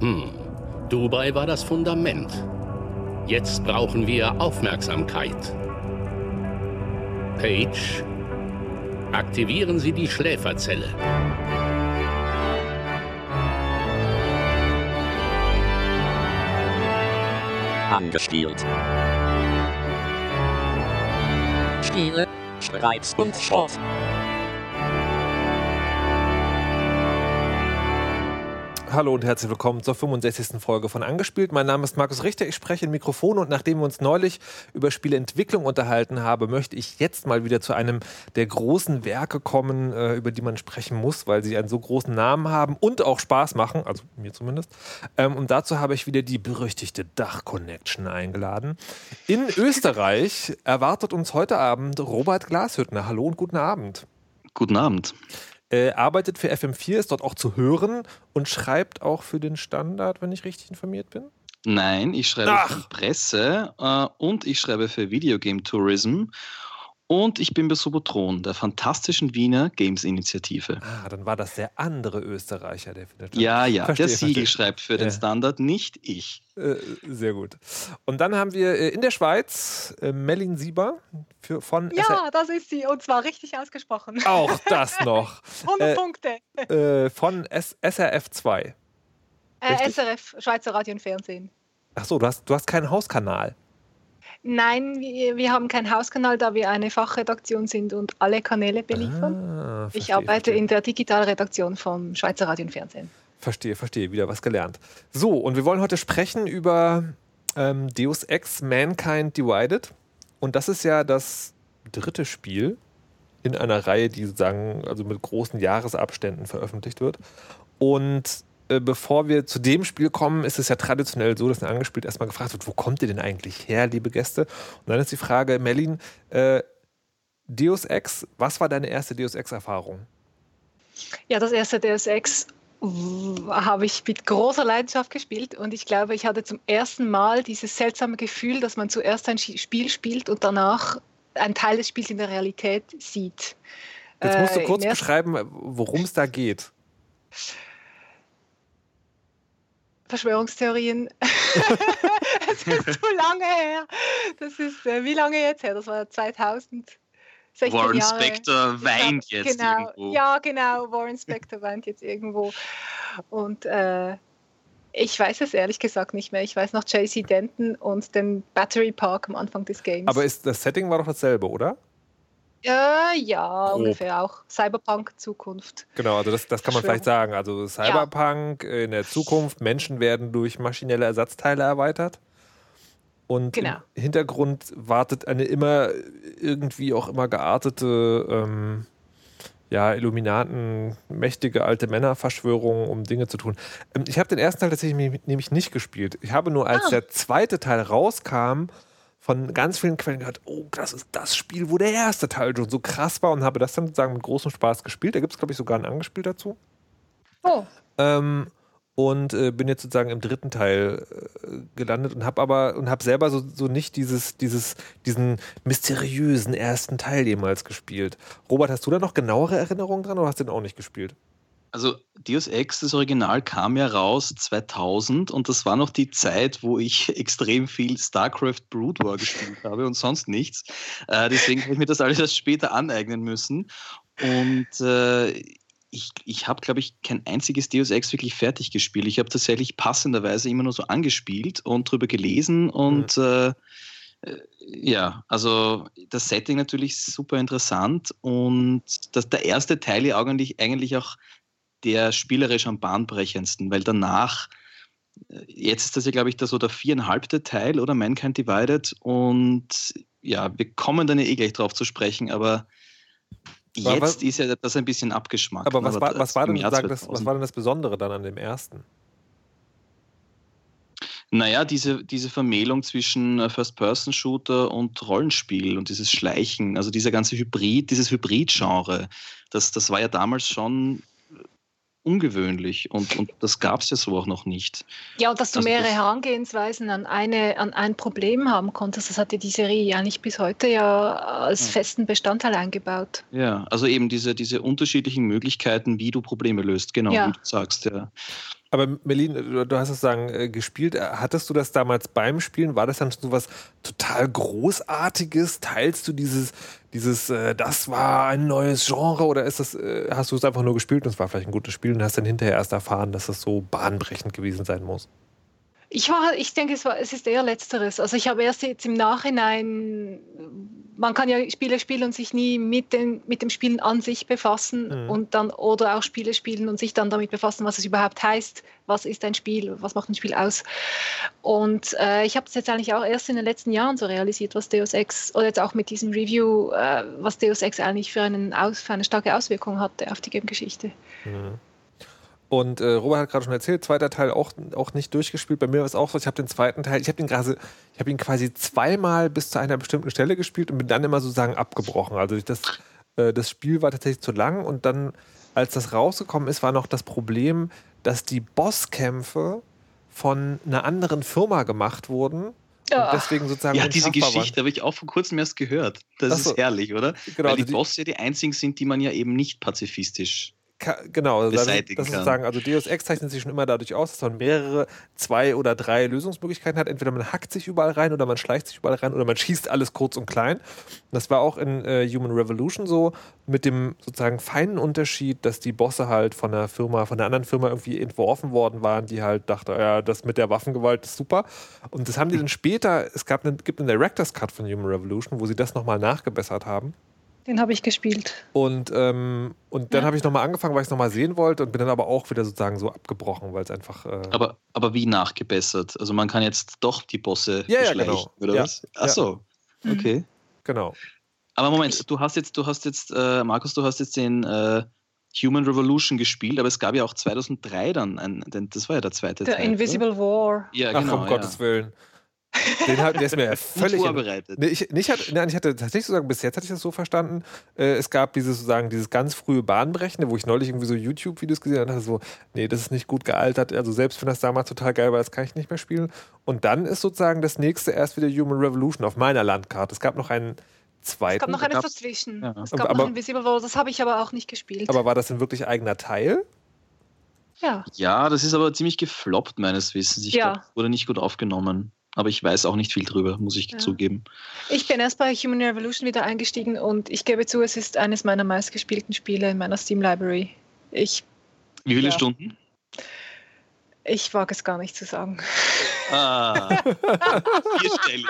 Hm, Dubai war das Fundament. Jetzt brauchen wir Aufmerksamkeit. Page, aktivieren Sie die Schläferzelle. Angespielt. Spiele, Streit und Sport. Hallo und herzlich willkommen zur 65. Folge von Angespielt. Mein Name ist Markus Richter, ich spreche in Mikrofon und nachdem wir uns neulich über Spieleentwicklung unterhalten haben, möchte ich jetzt mal wieder zu einem der großen Werke kommen, äh, über die man sprechen muss, weil sie einen so großen Namen haben und auch Spaß machen, also mir zumindest. Ähm, und dazu habe ich wieder die berüchtigte Dach Connection eingeladen. In Österreich erwartet uns heute Abend Robert Glashüttner. Hallo und guten Abend. Guten Abend äh, arbeitet für FM4, ist dort auch zu hören und schreibt auch für den Standard, wenn ich richtig informiert bin? Nein, ich schreibe Ach. für Presse äh, und ich schreibe für Videogame Tourism und ich bin bei Subotron, der fantastischen Wiener Games-Initiative. Ah, dann war das der andere Österreicher, der findet. Ja, ja, verstehe, der Siegel verstehe. schreibt für den Standard, nicht ich. Äh, sehr gut. Und dann haben wir äh, in der Schweiz äh, Melin Sieber für, von. Ja, SR das ist sie und zwar richtig ausgesprochen. Auch das noch. 100 äh, Punkte. Von S SRF 2. Äh, SRF, Schweizer Radio und Fernsehen. Ach so, du hast, du hast keinen Hauskanal. Nein, wir, wir, haben keinen Hauskanal, da wir eine Fachredaktion sind und alle Kanäle beliefern. Ah, verstehe, ich arbeite verstehe. in der Digitalredaktion vom Schweizer Radio und Fernsehen. Verstehe, verstehe, wieder was gelernt. So, und wir wollen heute sprechen über ähm, Deus Ex Mankind Divided. Und das ist ja das dritte Spiel in einer Reihe, die sozusagen also mit großen Jahresabständen veröffentlicht wird. Und äh, bevor wir zu dem Spiel kommen, ist es ja traditionell so, dass ein angespielt erstmal gefragt wird, wo kommt ihr denn eigentlich her, liebe Gäste? Und dann ist die Frage, Merlin, äh, Deus Ex, was war deine erste Deus Ex-Erfahrung? Ja, das erste Deus Ex habe ich mit großer Leidenschaft gespielt und ich glaube, ich hatte zum ersten Mal dieses seltsame Gefühl, dass man zuerst ein Spiel spielt und danach einen Teil des Spiels in der Realität sieht. Jetzt musst du äh, kurz beschreiben, worum es da geht. Verschwörungstheorien. Es ist zu lange her. Das ist, äh, wie lange jetzt her? Das war 2000. Warren Jahre. Spector weint jetzt genau, irgendwo. Ja, genau. Warren Spector weint jetzt irgendwo. Und äh, ich weiß es ehrlich gesagt nicht mehr. Ich weiß noch JC Denton und den Battery Park am Anfang des Games. Aber ist, das Setting war doch dasselbe, oder? Äh, ja, Grob. ungefähr auch. Cyberpunk-Zukunft. Genau, also das, das kann man vielleicht sagen. Also Cyberpunk ja. in der Zukunft, Menschen werden durch maschinelle Ersatzteile erweitert. Und genau. im Hintergrund wartet eine immer irgendwie auch immer geartete, ähm, ja, Illuminaten, mächtige alte Männerverschwörung, um Dinge zu tun. Ähm, ich habe den ersten Teil tatsächlich nämlich nicht gespielt. Ich habe nur, als ah. der zweite Teil rauskam, von ganz vielen Quellen gehört, oh, das ist das Spiel, wo der erste Teil schon so krass war und habe das dann sozusagen mit großem Spaß gespielt. Da gibt es, glaube ich, sogar ein Angespiel dazu. Oh. Ähm, und äh, bin jetzt sozusagen im dritten Teil äh, gelandet und habe aber und habe selber so, so nicht dieses, dieses, diesen mysteriösen ersten Teil jemals gespielt. Robert, hast du da noch genauere Erinnerungen dran oder hast du den auch nicht gespielt? Also Deus Ex, das Original, kam ja raus 2000 und das war noch die Zeit, wo ich extrem viel StarCraft Brood War gespielt habe und sonst nichts. Äh, deswegen habe ich mir das alles erst später aneignen müssen. Und äh, ich, ich habe, glaube ich, kein einziges Deus Ex wirklich fertig gespielt. Ich habe tatsächlich passenderweise immer nur so angespielt und drüber gelesen und mhm. äh, ja, also das Setting natürlich super interessant und das, der erste Teil ja eigentlich, eigentlich auch der spielerisch am bahnbrechendsten, weil danach, äh, jetzt ist das ja, glaube ich, der, so der viereinhalbte Teil oder Mankind Divided und ja, wir kommen dann ja eh gleich drauf zu sprechen, aber jetzt was, ist ja das ein bisschen abgeschmackt. Aber was, war, was, war denn, das, was war denn das Besondere dann an dem ersten? Naja, diese, diese Vermählung zwischen äh, First-Person-Shooter und Rollenspiel und dieses Schleichen, also dieser ganze Hybrid, dieses Hybrid-Genre, das, das war ja damals schon ungewöhnlich und, und das gab es ja so auch noch nicht. Ja, und dass du also mehrere das, Herangehensweisen an, eine, an ein Problem haben konntest, das hat ja die Serie ja nicht bis heute ja als ja. festen Bestandteil eingebaut. Ja, also eben diese, diese unterschiedlichen Möglichkeiten, wie du Probleme löst, genau, ja. wie du sagst, ja. Aber Melin, du hast es sagen äh, gespielt. Hattest du das damals beim Spielen? War das dann so was total Großartiges? Teilst du dieses, dieses, äh, das war ein neues Genre oder ist das, äh, hast du es einfach nur gespielt und es war vielleicht ein gutes Spiel und hast dann hinterher erst erfahren, dass das so bahnbrechend gewesen sein muss? Ich, war, ich denke, es, war, es ist eher Letzteres. Also ich habe erst jetzt im Nachhinein, man kann ja Spiele spielen und sich nie mit, den, mit dem Spielen an sich befassen mhm. und dann oder auch Spiele spielen und sich dann damit befassen, was es überhaupt heißt, was ist ein Spiel, was macht ein Spiel aus. Und äh, ich habe das jetzt eigentlich auch erst in den letzten Jahren so realisiert, was Deus Ex, oder jetzt auch mit diesem Review, äh, was Deus Ex eigentlich für, einen, für eine starke Auswirkung hatte auf die Game-Geschichte. Mhm. Und äh, Robert hat gerade schon erzählt, zweiter Teil auch, auch nicht durchgespielt. Bei mir war es auch so, ich habe den zweiten Teil, ich habe ihn quasi, ich habe ihn quasi zweimal bis zu einer bestimmten Stelle gespielt und bin dann immer sozusagen abgebrochen. Also das, äh, das Spiel war tatsächlich zu lang und dann, als das rausgekommen ist, war noch das Problem, dass die Bosskämpfe von einer anderen Firma gemacht wurden. Und deswegen sozusagen ja, diese Geschichte habe ich auch vor kurzem erst gehört. Das so. ist herrlich, oder? Genau, Weil die, die Bosse ja die einzigen sind, die man ja eben nicht pazifistisch genau, also das, sagen, also Deus Ex zeichnet sich schon immer dadurch aus, dass man mehrere, zwei oder drei Lösungsmöglichkeiten hat. Entweder man hackt sich überall rein oder man schleicht sich überall rein oder man schießt alles kurz und klein. Das war auch in äh, Human Revolution so, mit dem sozusagen feinen Unterschied, dass die Bosse halt von der Firma, von der anderen Firma irgendwie entworfen worden waren, die halt dachte, ja, das mit der Waffengewalt ist super. Und das haben die dann später, es gab einen, gibt einen Director's Cut von Human Revolution, wo sie das nochmal nachgebessert haben. Den habe ich gespielt. Und, ähm, und dann ja. habe ich nochmal angefangen, weil ich es nochmal sehen wollte und bin dann aber auch wieder sozusagen so abgebrochen, weil es einfach. Äh aber, aber wie nachgebessert? Also man kann jetzt doch die Bosse ja, ja genau. oder ja. was? Ach so. Mhm. Okay. Genau. Aber Moment, du hast jetzt, du hast jetzt, äh, Markus, du hast jetzt den äh, Human Revolution gespielt, aber es gab ja auch 2003 dann, ein, denn das war ja der zweite der Teil. Der Invisible oder? War. Ja, genau. Ach, um Gottes Willen. Den hat, der ist mir ja völlig vorbereitet. Nee, ich, nicht hat, nein, ich hatte tatsächlich sozusagen, bis jetzt hatte ich das so verstanden, äh, es gab dieses sozusagen, dieses ganz frühe Bahnbrechende, wo ich neulich irgendwie so YouTube-Videos gesehen habe und dachte so, nee, das ist nicht gut gealtert. Also selbst wenn das damals total geil war, das kann ich nicht mehr spielen. Und dann ist sozusagen das nächste erst wieder Human Revolution auf meiner Landkarte. Es gab noch einen zweiten. Es gab noch eines dazwischen. Ja. Es gab aber, noch Invisible War, das habe ich aber auch nicht gespielt. Aber war das ein wirklich eigener Teil? Ja. Ja, das ist aber ziemlich gefloppt, meines Wissens. Ich ja. glaube, wurde nicht gut aufgenommen aber ich weiß auch nicht viel drüber, muss ich ja. zugeben. Ich bin erst bei Human Revolution wieder eingestiegen und ich gebe zu, es ist eines meiner meistgespielten Spiele in meiner Steam Library. Ich, Wie viele ja. Stunden? Ich wage es gar nicht zu sagen. Ah, vierstellig.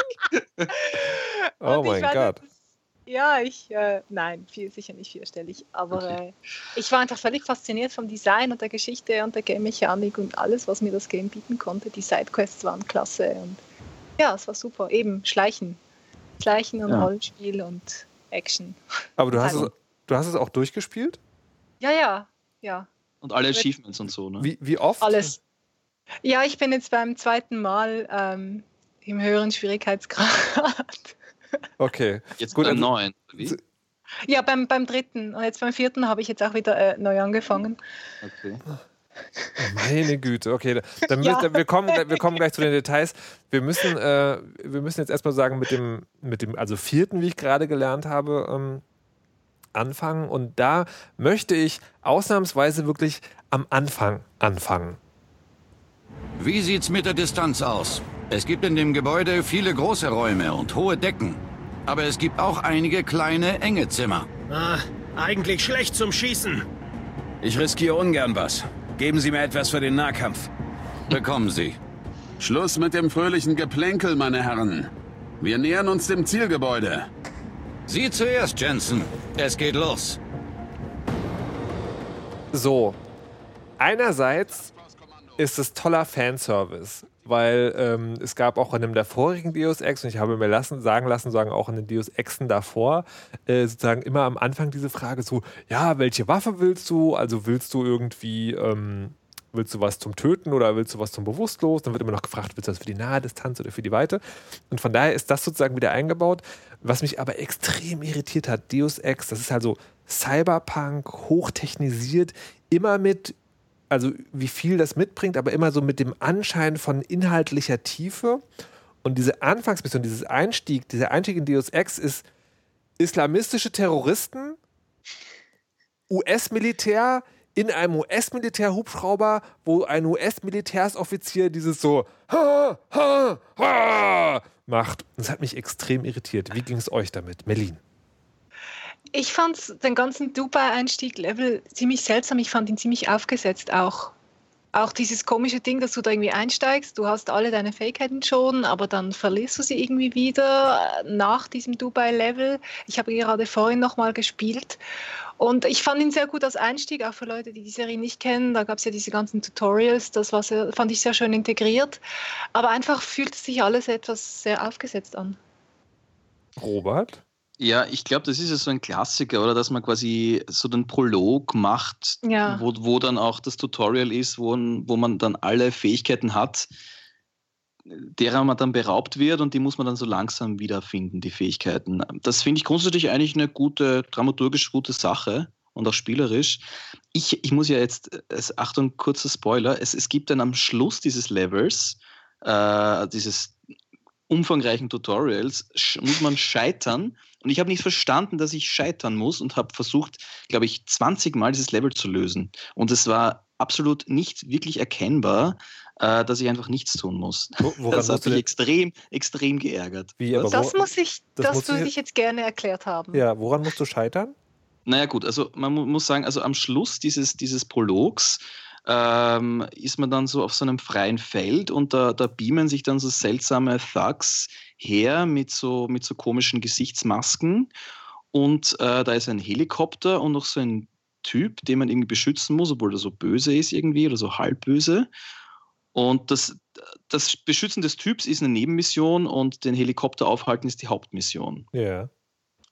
oh mein Gott. Ja, ich, äh, nein, viel, sicher nicht vierstellig, aber okay. äh, ich war einfach völlig fasziniert vom Design und der Geschichte und der Game-Mechanik und alles, was mir das Game bieten konnte. Die Sidequests waren klasse und ja, es war super. Eben Schleichen. Schleichen und ja. Rollenspiel und Action. Aber du hast, es, du hast es auch durchgespielt? Ja, ja, ja. Und alle Achievements und so, ne? Wie, wie oft? Alles. Ja, ich bin jetzt beim zweiten Mal ähm, im höheren Schwierigkeitsgrad. Okay. Jetzt gut beim neuen. Wie? Ja, beim, beim dritten. Und jetzt beim vierten habe ich jetzt auch wieder äh, neu angefangen. Okay. Meine Güte, okay. Dann ja. wir, wir, kommen, wir kommen gleich zu den Details. Wir müssen, äh, wir müssen jetzt erstmal sagen, mit dem, mit dem, also vierten, wie ich gerade gelernt habe, ähm, anfangen. Und da möchte ich ausnahmsweise wirklich am Anfang anfangen. Wie sieht's mit der Distanz aus? Es gibt in dem Gebäude viele große Räume und hohe Decken. Aber es gibt auch einige kleine, enge Zimmer. Ah, eigentlich schlecht zum Schießen. Ich riskiere ungern was. Geben Sie mir etwas für den Nahkampf. Bekommen Sie. Schluss mit dem fröhlichen Geplänkel, meine Herren. Wir nähern uns dem Zielgebäude. Sie zuerst, Jensen. Es geht los. So. Einerseits ist es toller Fanservice, weil ähm, es gab auch in einem der vorigen Deus Ex, und ich habe mir lassen, sagen lassen, sagen auch in den Deus Exen davor, äh, sozusagen immer am Anfang diese Frage so, ja, welche Waffe willst du? Also willst du irgendwie, ähm, willst du was zum Töten oder willst du was zum Bewusstlos? Dann wird immer noch gefragt, willst du das für die nahe Distanz oder für die Weite? Und von daher ist das sozusagen wieder eingebaut. Was mich aber extrem irritiert hat, Deus Ex, das ist also Cyberpunk, hochtechnisiert, immer mit also wie viel das mitbringt, aber immer so mit dem Anschein von inhaltlicher Tiefe. Und diese Anfangsmission, dieses Einstieg, dieser Einstieg in Deus Ex ist islamistische Terroristen, US-Militär in einem US-Militär-Hubschrauber, wo ein US-Militärsoffizier dieses so ha, ha, ha macht. Das hat mich extrem irritiert. Wie ging es euch damit, Merlin? Ich fand den ganzen Dubai-Einstieg-Level ziemlich seltsam. Ich fand ihn ziemlich aufgesetzt auch. Auch dieses komische Ding, dass du da irgendwie einsteigst, du hast alle deine Fähigkeiten schon, aber dann verlierst du sie irgendwie wieder nach diesem Dubai-Level. Ich habe gerade vorhin nochmal gespielt und ich fand ihn sehr gut als Einstieg, auch für Leute, die die Serie nicht kennen. Da gab es ja diese ganzen Tutorials, das war sehr, fand ich sehr schön integriert. Aber einfach fühlt sich alles etwas sehr aufgesetzt an. Robert? Ja, ich glaube, das ist ja so ein Klassiker, oder dass man quasi so den Prolog macht, ja. wo, wo dann auch das Tutorial ist, wo, wo man dann alle Fähigkeiten hat, derer man dann beraubt wird und die muss man dann so langsam wiederfinden, die Fähigkeiten. Das finde ich grundsätzlich eigentlich eine gute, dramaturgisch gute Sache und auch spielerisch. Ich, ich muss ja jetzt, es, Achtung, kurzer Spoiler, es, es gibt dann am Schluss dieses Levels, äh, dieses umfangreichen Tutorials, muss man scheitern und ich habe nicht verstanden, dass ich scheitern muss und habe versucht, glaube ich, 20 Mal dieses Level zu lösen. Und es war absolut nicht wirklich erkennbar, äh, dass ich einfach nichts tun muss. Woran das hat mich extrem, extrem geärgert. Wie, das wo, muss ich, das, das muss du dich jetzt gerne erklärt haben. Ja, woran musst du scheitern? Naja gut, also man muss sagen, also am Schluss dieses, dieses Prologs ähm, ist man dann so auf so einem freien Feld und da, da beamen sich dann so seltsame Thugs her mit so, mit so komischen Gesichtsmasken. Und äh, da ist ein Helikopter und noch so ein Typ, den man irgendwie beschützen muss, obwohl er so böse ist irgendwie oder so halb böse. Und das, das Beschützen des Typs ist eine Nebenmission und den Helikopter aufhalten ist die Hauptmission. Ja. Yeah.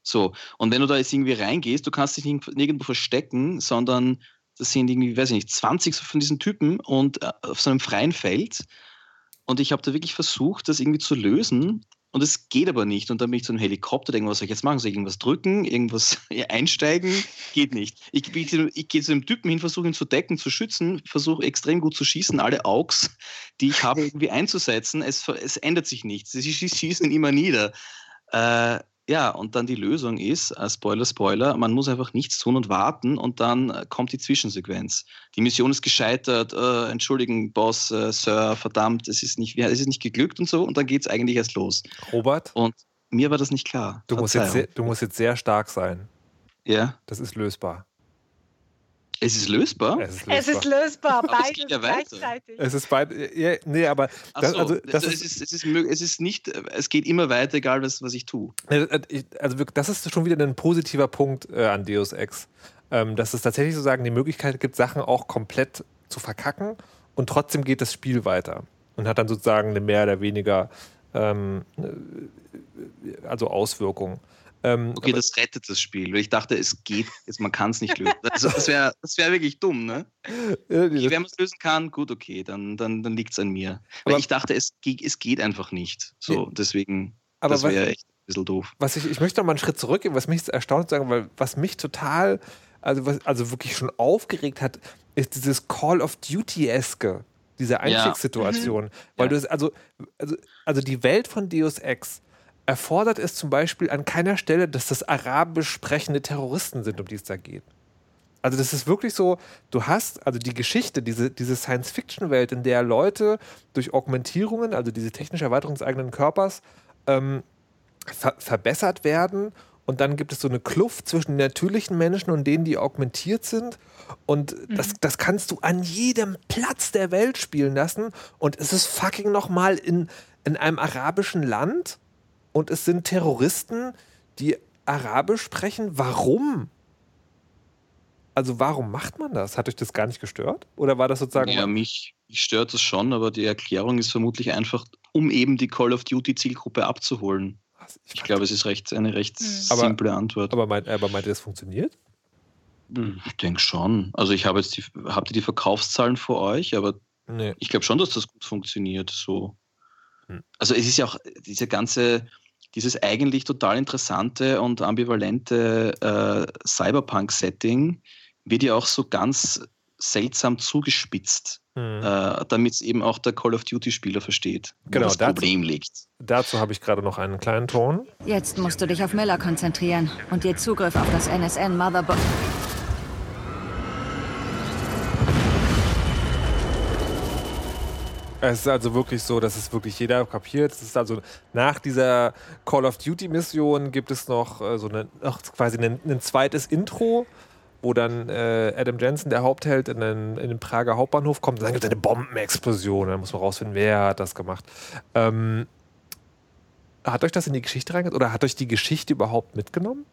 So, und wenn du da jetzt irgendwie reingehst, du kannst dich nirgendwo verstecken, sondern das sind irgendwie, weiß ich nicht, 20 von diesen Typen und äh, auf so einem freien Feld. Und ich habe da wirklich versucht, das irgendwie zu lösen. Und es geht aber nicht. Und dann bin ich zu einem Helikopter, denke, was soll ich jetzt machen? Soll ich irgendwas drücken, irgendwas einsteigen? Geht nicht. Ich, ich, ich gehe zu dem Typen hin, versuche ihn zu decken, zu schützen, versuche extrem gut zu schießen, alle Augs, die ich habe, irgendwie einzusetzen. Es, es ändert sich nichts. Sie schießen ihn immer nieder. Äh, ja, und dann die Lösung ist, äh, Spoiler, Spoiler, man muss einfach nichts tun und warten und dann äh, kommt die Zwischensequenz. Die Mission ist gescheitert, äh, entschuldigen, Boss, äh, Sir, verdammt, es ist, nicht, es ist nicht geglückt und so und dann geht es eigentlich erst los. Robert? Und mir war das nicht klar. Du musst, jetzt sehr, du musst jetzt sehr stark sein. Ja. Das ist lösbar. Es ist lösbar? Es ist lösbar, es ist lösbar beides ja gleichzeitig. Es ist beide, ja, nee, aber das, so, also, das also ist, es, ist, es, ist, es ist nicht, es geht immer weiter, egal was, was ich tue. Also das ist schon wieder ein positiver Punkt äh, an Deus Ex, ähm, dass es tatsächlich sozusagen die Möglichkeit gibt, Sachen auch komplett zu verkacken und trotzdem geht das Spiel weiter und hat dann sozusagen eine mehr oder weniger ähm, äh, also Auswirkungen. Ähm, okay, das rettet das Spiel. Ich dachte, es geht, man kann es nicht lösen. Also, das wäre das wär wirklich dumm, ne? Ja, Wenn man es lösen kann, gut, okay, dann, dann, dann liegt es an mir. Aber Weil ich dachte, es, es geht einfach nicht. So, deswegen, aber das wäre echt ein bisschen doof. Was ich, ich möchte noch mal einen Schritt zurückgehen, was mich erstaunt sagen, weil was mich total, also, was, also wirklich schon aufgeregt hat, ist dieses Call of Duty-eske diese Einstiegssituation. Ja. Mhm. Weil ja. du es, also, also, also die Welt von Deus Ex erfordert es zum Beispiel an keiner Stelle, dass das arabisch sprechende Terroristen sind, um die es da geht. Also das ist wirklich so, du hast also die Geschichte, diese, diese Science-Fiction-Welt, in der Leute durch Augmentierungen, also diese technische Erweiterung des eigenen Körpers, ähm, ver verbessert werden. Und dann gibt es so eine Kluft zwischen den natürlichen Menschen und denen, die augmentiert sind. Und mhm. das, das kannst du an jedem Platz der Welt spielen lassen. Und es ist fucking nochmal in, in einem arabischen Land und es sind Terroristen, die Arabisch sprechen. Warum? Also warum macht man das? Hat euch das gar nicht gestört? Oder war das sozusagen... Ja, mich, mich stört das schon, aber die Erklärung ist vermutlich einfach, um eben die Call of Duty Zielgruppe abzuholen. Ich, ich glaube, es ist recht, eine recht mhm. simple Antwort. Aber, meint, aber meint ihr, das funktioniert? Hm, ich denke schon. Also ich habe jetzt die, habt ihr die Verkaufszahlen vor euch, aber nee. ich glaube schon, dass das gut funktioniert. So. Hm. Also es ist ja auch diese ganze dieses eigentlich total interessante und ambivalente äh, Cyberpunk-Setting wird ja auch so ganz seltsam zugespitzt, hm. äh, damit es eben auch der Call of Duty-Spieler versteht, genau, wo das dazu, Problem liegt. Dazu habe ich gerade noch einen kleinen Ton. Jetzt musst du dich auf Miller konzentrieren und dir Zugriff auf das NSN Motherboard. Es ist also wirklich so, dass es wirklich jeder kapiert. Es ist also nach dieser Call of Duty Mission gibt es noch äh, so eine, noch quasi ein, ein, zweites Intro, wo dann äh, Adam Jensen, der Hauptheld, in den, in den Prager Hauptbahnhof kommt. Und dann gibt es eine Bombenexplosion. Dann muss man rausfinden, wer hat das gemacht. Ähm, hat euch das in die Geschichte reingegangen oder hat euch die Geschichte überhaupt mitgenommen?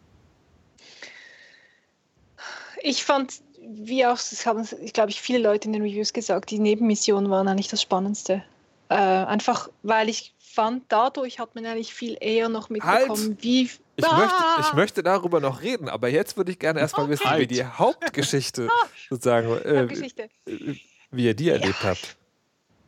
Ich fand wie auch, das haben, ich glaube ich, viele Leute in den Reviews gesagt, die Nebenmissionen waren eigentlich das Spannendste. Äh, einfach, weil ich fand, dadurch hat man eigentlich viel eher noch mitbekommen, halt. wie. Ich, ah! möchte, ich möchte darüber noch reden, aber jetzt würde ich gerne erstmal wissen, halt. wie die Hauptgeschichte sozusagen, äh, wie ihr die ja. erlebt habt.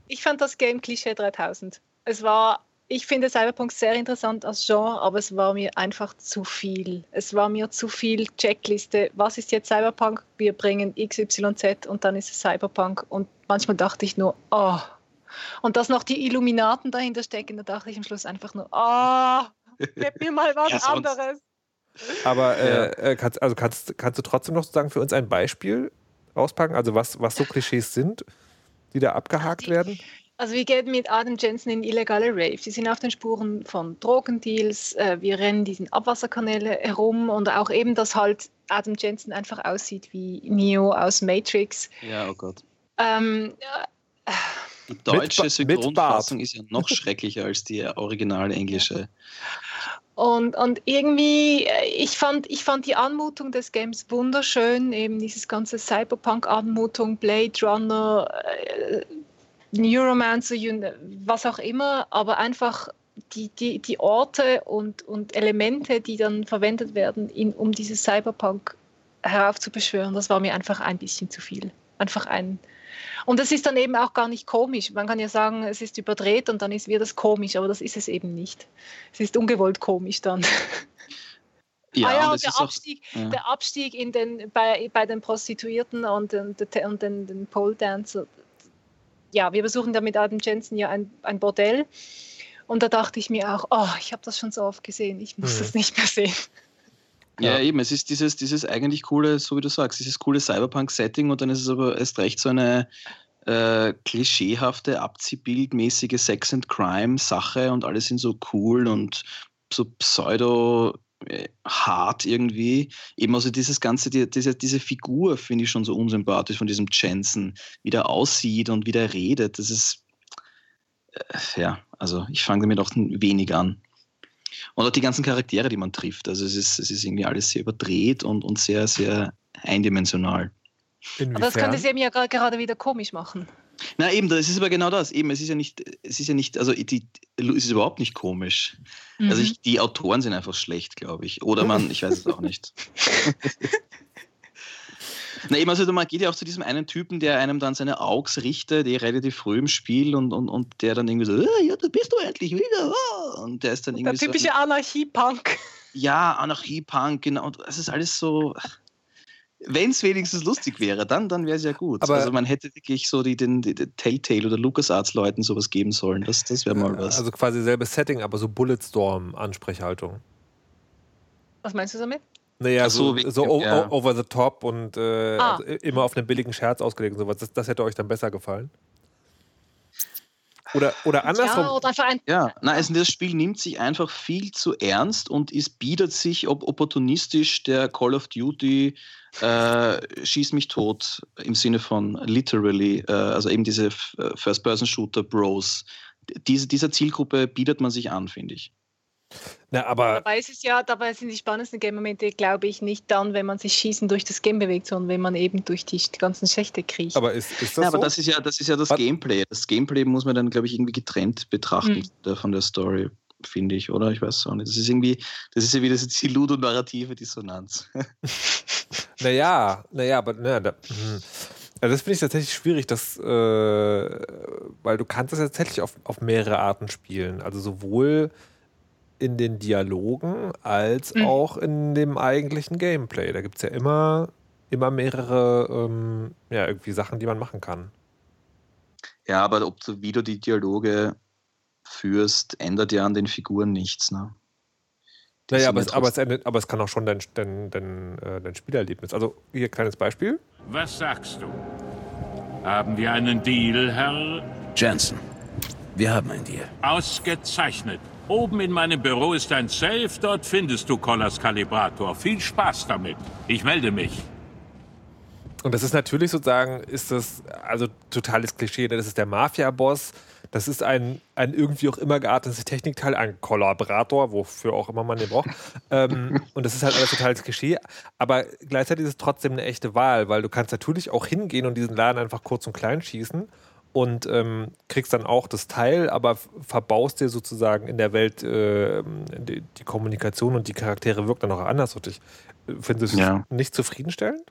Ich fand das Game Klischee 3000. Es war ich finde Cyberpunk sehr interessant als Genre, aber es war mir einfach zu viel. Es war mir zu viel Checkliste. Was ist jetzt Cyberpunk? Wir bringen XYZ und dann ist es Cyberpunk. Und manchmal dachte ich nur, oh. Und dass noch die Illuminaten dahinter stecken, da dachte ich am Schluss einfach nur, oh, gib mir mal was ja, anderes. Aber äh, äh, kannst, also kannst, kannst du trotzdem noch sagen für uns ein Beispiel auspacken? Also was, was so Klischees sind, die da abgehakt die, werden? Also wir gehen mit Adam Jensen in illegale Raves. Sie sind auf den Spuren von Drogendeals. Äh, wir rennen diesen Abwasserkanäle herum und auch eben, dass halt Adam Jensen einfach aussieht wie Neo aus Matrix. Ja, oh Gott. Ähm, äh, die deutsche Synchronfassung ist ja noch schrecklicher als die originale englische. Und, und irgendwie, äh, ich fand, ich fand die Anmutung des Games wunderschön, eben dieses ganze Cyberpunk-Anmutung, Blade Runner, äh, Neuromancer, was auch immer, aber einfach die, die, die Orte und, und Elemente, die dann verwendet werden, in, um dieses Cyberpunk heraufzubeschwören, das war mir einfach ein bisschen zu viel. Einfach ein. Und das ist dann eben auch gar nicht komisch. Man kann ja sagen, es ist überdreht und dann ist wieder das komisch, aber das ist es eben nicht. Es ist ungewollt komisch dann. Ja, ah ja, und der Abstieg, auch, ja. der Abstieg in den, bei, bei den Prostituierten und, und den, den Pole Dancer, ja, wir besuchen da mit Adam Jensen ja ein, ein Bordell. Und da dachte ich mir auch, oh, ich habe das schon so oft gesehen, ich muss mhm. das nicht mehr sehen. Ja, ja, eben, es ist dieses, dieses eigentlich coole, so wie du sagst, dieses coole Cyberpunk-Setting und dann ist es aber erst recht so eine äh, klischeehafte, abziehbildmäßige Sex and Crime-Sache und alle sind so cool und so pseudo hart irgendwie. Eben also dieses ganze, die, diese, diese Figur finde ich schon so unsympathisch von diesem Jensen, wie der aussieht und wie der redet. Das ist, äh, ja, also ich fange damit auch wenig an. Und auch die ganzen Charaktere, die man trifft. Also es ist, es ist irgendwie alles sehr überdreht und, und sehr, sehr eindimensional. Inwiefern? Aber das könnte es eben ja gerade wieder komisch machen. Na eben, das ist aber genau das. Eben, es ist ja nicht, es ist ja nicht, also die, es ist überhaupt nicht komisch. Also mhm. Also ich, die Autoren sind einfach schlecht, glaube ich. Oder man, ich weiß es auch nicht. Na eben, also man geht ja auch zu diesem einen Typen, der einem dann seine Augs richtet, der relativ früh im Spiel und, und, und der dann irgendwie so, ah, ja, da bist du endlich wieder. Ah. Und der ist dann irgendwie Der typische so Anarchie-Punk. Ja, Anarchie-Punk, genau. Es ist alles so wenn es wenigstens lustig wäre, dann, dann wäre es ja gut. Aber also man hätte wirklich so die, den, die, die Telltale oder LucasArts-Leuten sowas geben sollen. Das, das wäre mal was. Also quasi selbes Setting, aber so Bulletstorm-Ansprechhaltung. Was meinst du damit? Naja, so, so, so ja. over the top und äh, ah. also immer auf einen billigen Scherz ausgelegt und sowas. Das, das hätte euch dann besser gefallen. Oder, oder andersrum. Ja, oder ein ja. Nein, also das Spiel nimmt sich einfach viel zu ernst und es bietet sich ob opportunistisch der Call of Duty äh, Schieß mich tot im Sinne von literally, äh, also eben diese äh, First-Person-Shooter-Bros. Diese, dieser Zielgruppe bietet man sich an, finde ich. Na, aber dabei ist es ja, dabei sind die spannendsten Game-Momente, glaube ich, nicht dann, wenn man sich schießen durch das Game bewegt, sondern wenn man eben durch die ganzen Schächte kriecht. Aber ist, ist das ja, so? aber das ist ja, das ist ja das Was? Gameplay. Das Gameplay muss man dann, glaube ich, irgendwie getrennt betrachten mhm. von der Story, finde ich, oder? Ich weiß auch nicht. Das ist irgendwie, das ist ja wieder die ludonarrative Dissonanz. naja, naja, aber naja, da, hm. Also das finde ich tatsächlich schwierig, dass, äh, weil du kannst das tatsächlich auf, auf mehrere Arten spielen. Also sowohl in den Dialogen als mhm. auch in dem eigentlichen Gameplay. Da gibt es ja immer, immer mehrere ähm, ja, irgendwie Sachen, die man machen kann. Ja, aber ob du, wie du die Dialoge führst, ändert ja an den Figuren nichts. Ne? naja, aber es, aber, es endet, aber es kann auch schon dein, dein, dein, äh, dein Spielerlebnis. Also hier kleines Beispiel. Was sagst du? Haben wir einen Deal, Herr Jensen, wir haben ein Deal. Ausgezeichnet. Oben in meinem Büro ist ein Safe, dort findest du Collars Kalibrator. Viel Spaß damit. Ich melde mich. Und das ist natürlich sozusagen, ist das also totales Klischee. Ne? Das ist der Mafia-Boss. Das ist ein, ein irgendwie auch immer geartetes Technikteil, ein Kollaborator, wofür auch immer man den braucht. ähm, und das ist halt alles totales Klischee. Aber gleichzeitig ist es trotzdem eine echte Wahl, weil du kannst natürlich auch hingehen und diesen Laden einfach kurz und klein schießen und ähm, kriegst dann auch das Teil, aber verbaust dir sozusagen in der Welt äh, die, die, Kommunikation und die Charaktere wirken dann auch anders. Und ich finde es ja. nicht zufriedenstellend?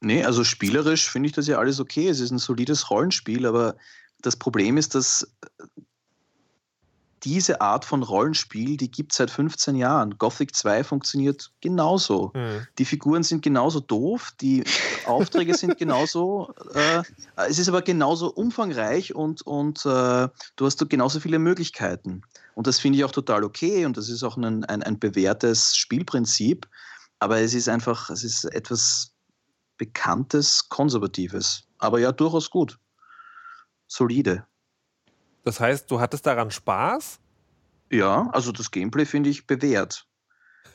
Nee, also spielerisch finde ich das ja alles okay. Es ist ein solides Rollenspiel, aber das Problem ist, dass diese Art von Rollenspiel, die gibt es seit 15 Jahren. Gothic 2 funktioniert genauso. Mhm. Die Figuren sind genauso doof, die Aufträge sind genauso. Äh, es ist aber genauso umfangreich und, und äh, du hast genauso viele Möglichkeiten. Und das finde ich auch total okay und das ist auch ein, ein, ein bewährtes Spielprinzip. Aber es ist einfach, es ist etwas Bekanntes, Konservatives. Aber ja, durchaus gut. Solide. Das heißt, du hattest daran Spaß? Ja, also das Gameplay finde ich bewährt.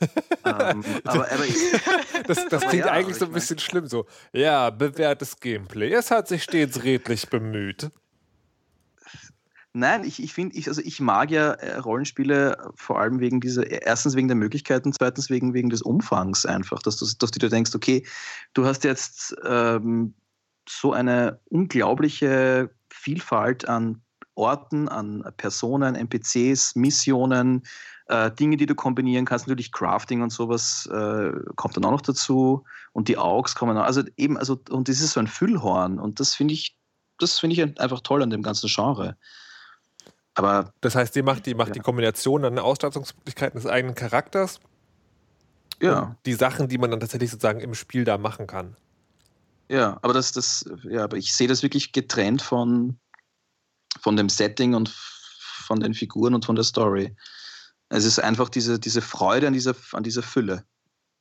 ähm, aber, aber ich, das, das klingt ja, eigentlich so ein bisschen mein, schlimm. So, ja, bewährtes Gameplay. Es hat sich stets redlich bemüht. Nein, ich, ich finde, ich, also ich mag ja äh, Rollenspiele vor allem wegen dieser, erstens wegen der Möglichkeiten, zweitens wegen, wegen des Umfangs einfach, dass du, dass du dir denkst, okay, du hast jetzt ähm, so eine unglaubliche Vielfalt an Orten, an Personen, NPCs, Missionen, äh, Dinge, die du kombinieren kannst. Natürlich Crafting und sowas äh, kommt dann auch noch dazu. Und die Augs kommen auch. Also eben, also, und das ist so ein Füllhorn. Und das finde ich, das finde ich einfach toll an dem ganzen Genre. Aber. Das heißt, die macht die, macht ja. die Kombination an Ausstattungsmöglichkeiten des eigenen Charakters. Ja. Die Sachen, die man dann tatsächlich sozusagen im Spiel da machen kann. Ja, aber das, das, ja, aber ich sehe das wirklich getrennt von, von dem Setting und von den Figuren und von der Story. Es ist einfach diese, diese Freude an dieser, an dieser Fülle,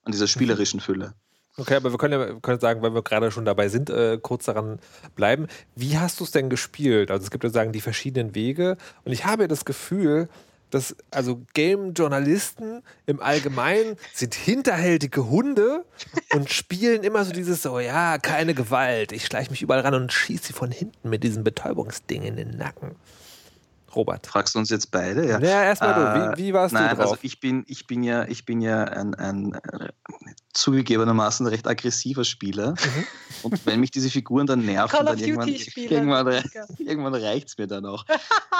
an dieser spielerischen Fülle. Okay, aber wir können ja wir können sagen, weil wir gerade schon dabei sind, äh, kurz daran bleiben. Wie hast du es denn gespielt? Also es gibt ja sagen die verschiedenen Wege und ich habe das Gefühl, dass also Game-Journalisten im Allgemeinen sind hinterhältige Hunde und spielen immer so dieses so, ja, keine Gewalt. Ich schleiche mich überall ran und schieße sie von hinten mit diesem Betäubungsding in den Nacken. Robert. Fragst du uns jetzt beide? Ja, ja erstmal äh, du. Wie, wie warst nein, du drauf? Also ich bin, ich bin ja, ich bin ja ein, ein äh, zugegebenermaßen recht aggressiver Spieler. Mhm. Und wenn mich diese Figuren dann nerven, dann irgendwann, irgendwann, irgendwann reicht es mir dann auch.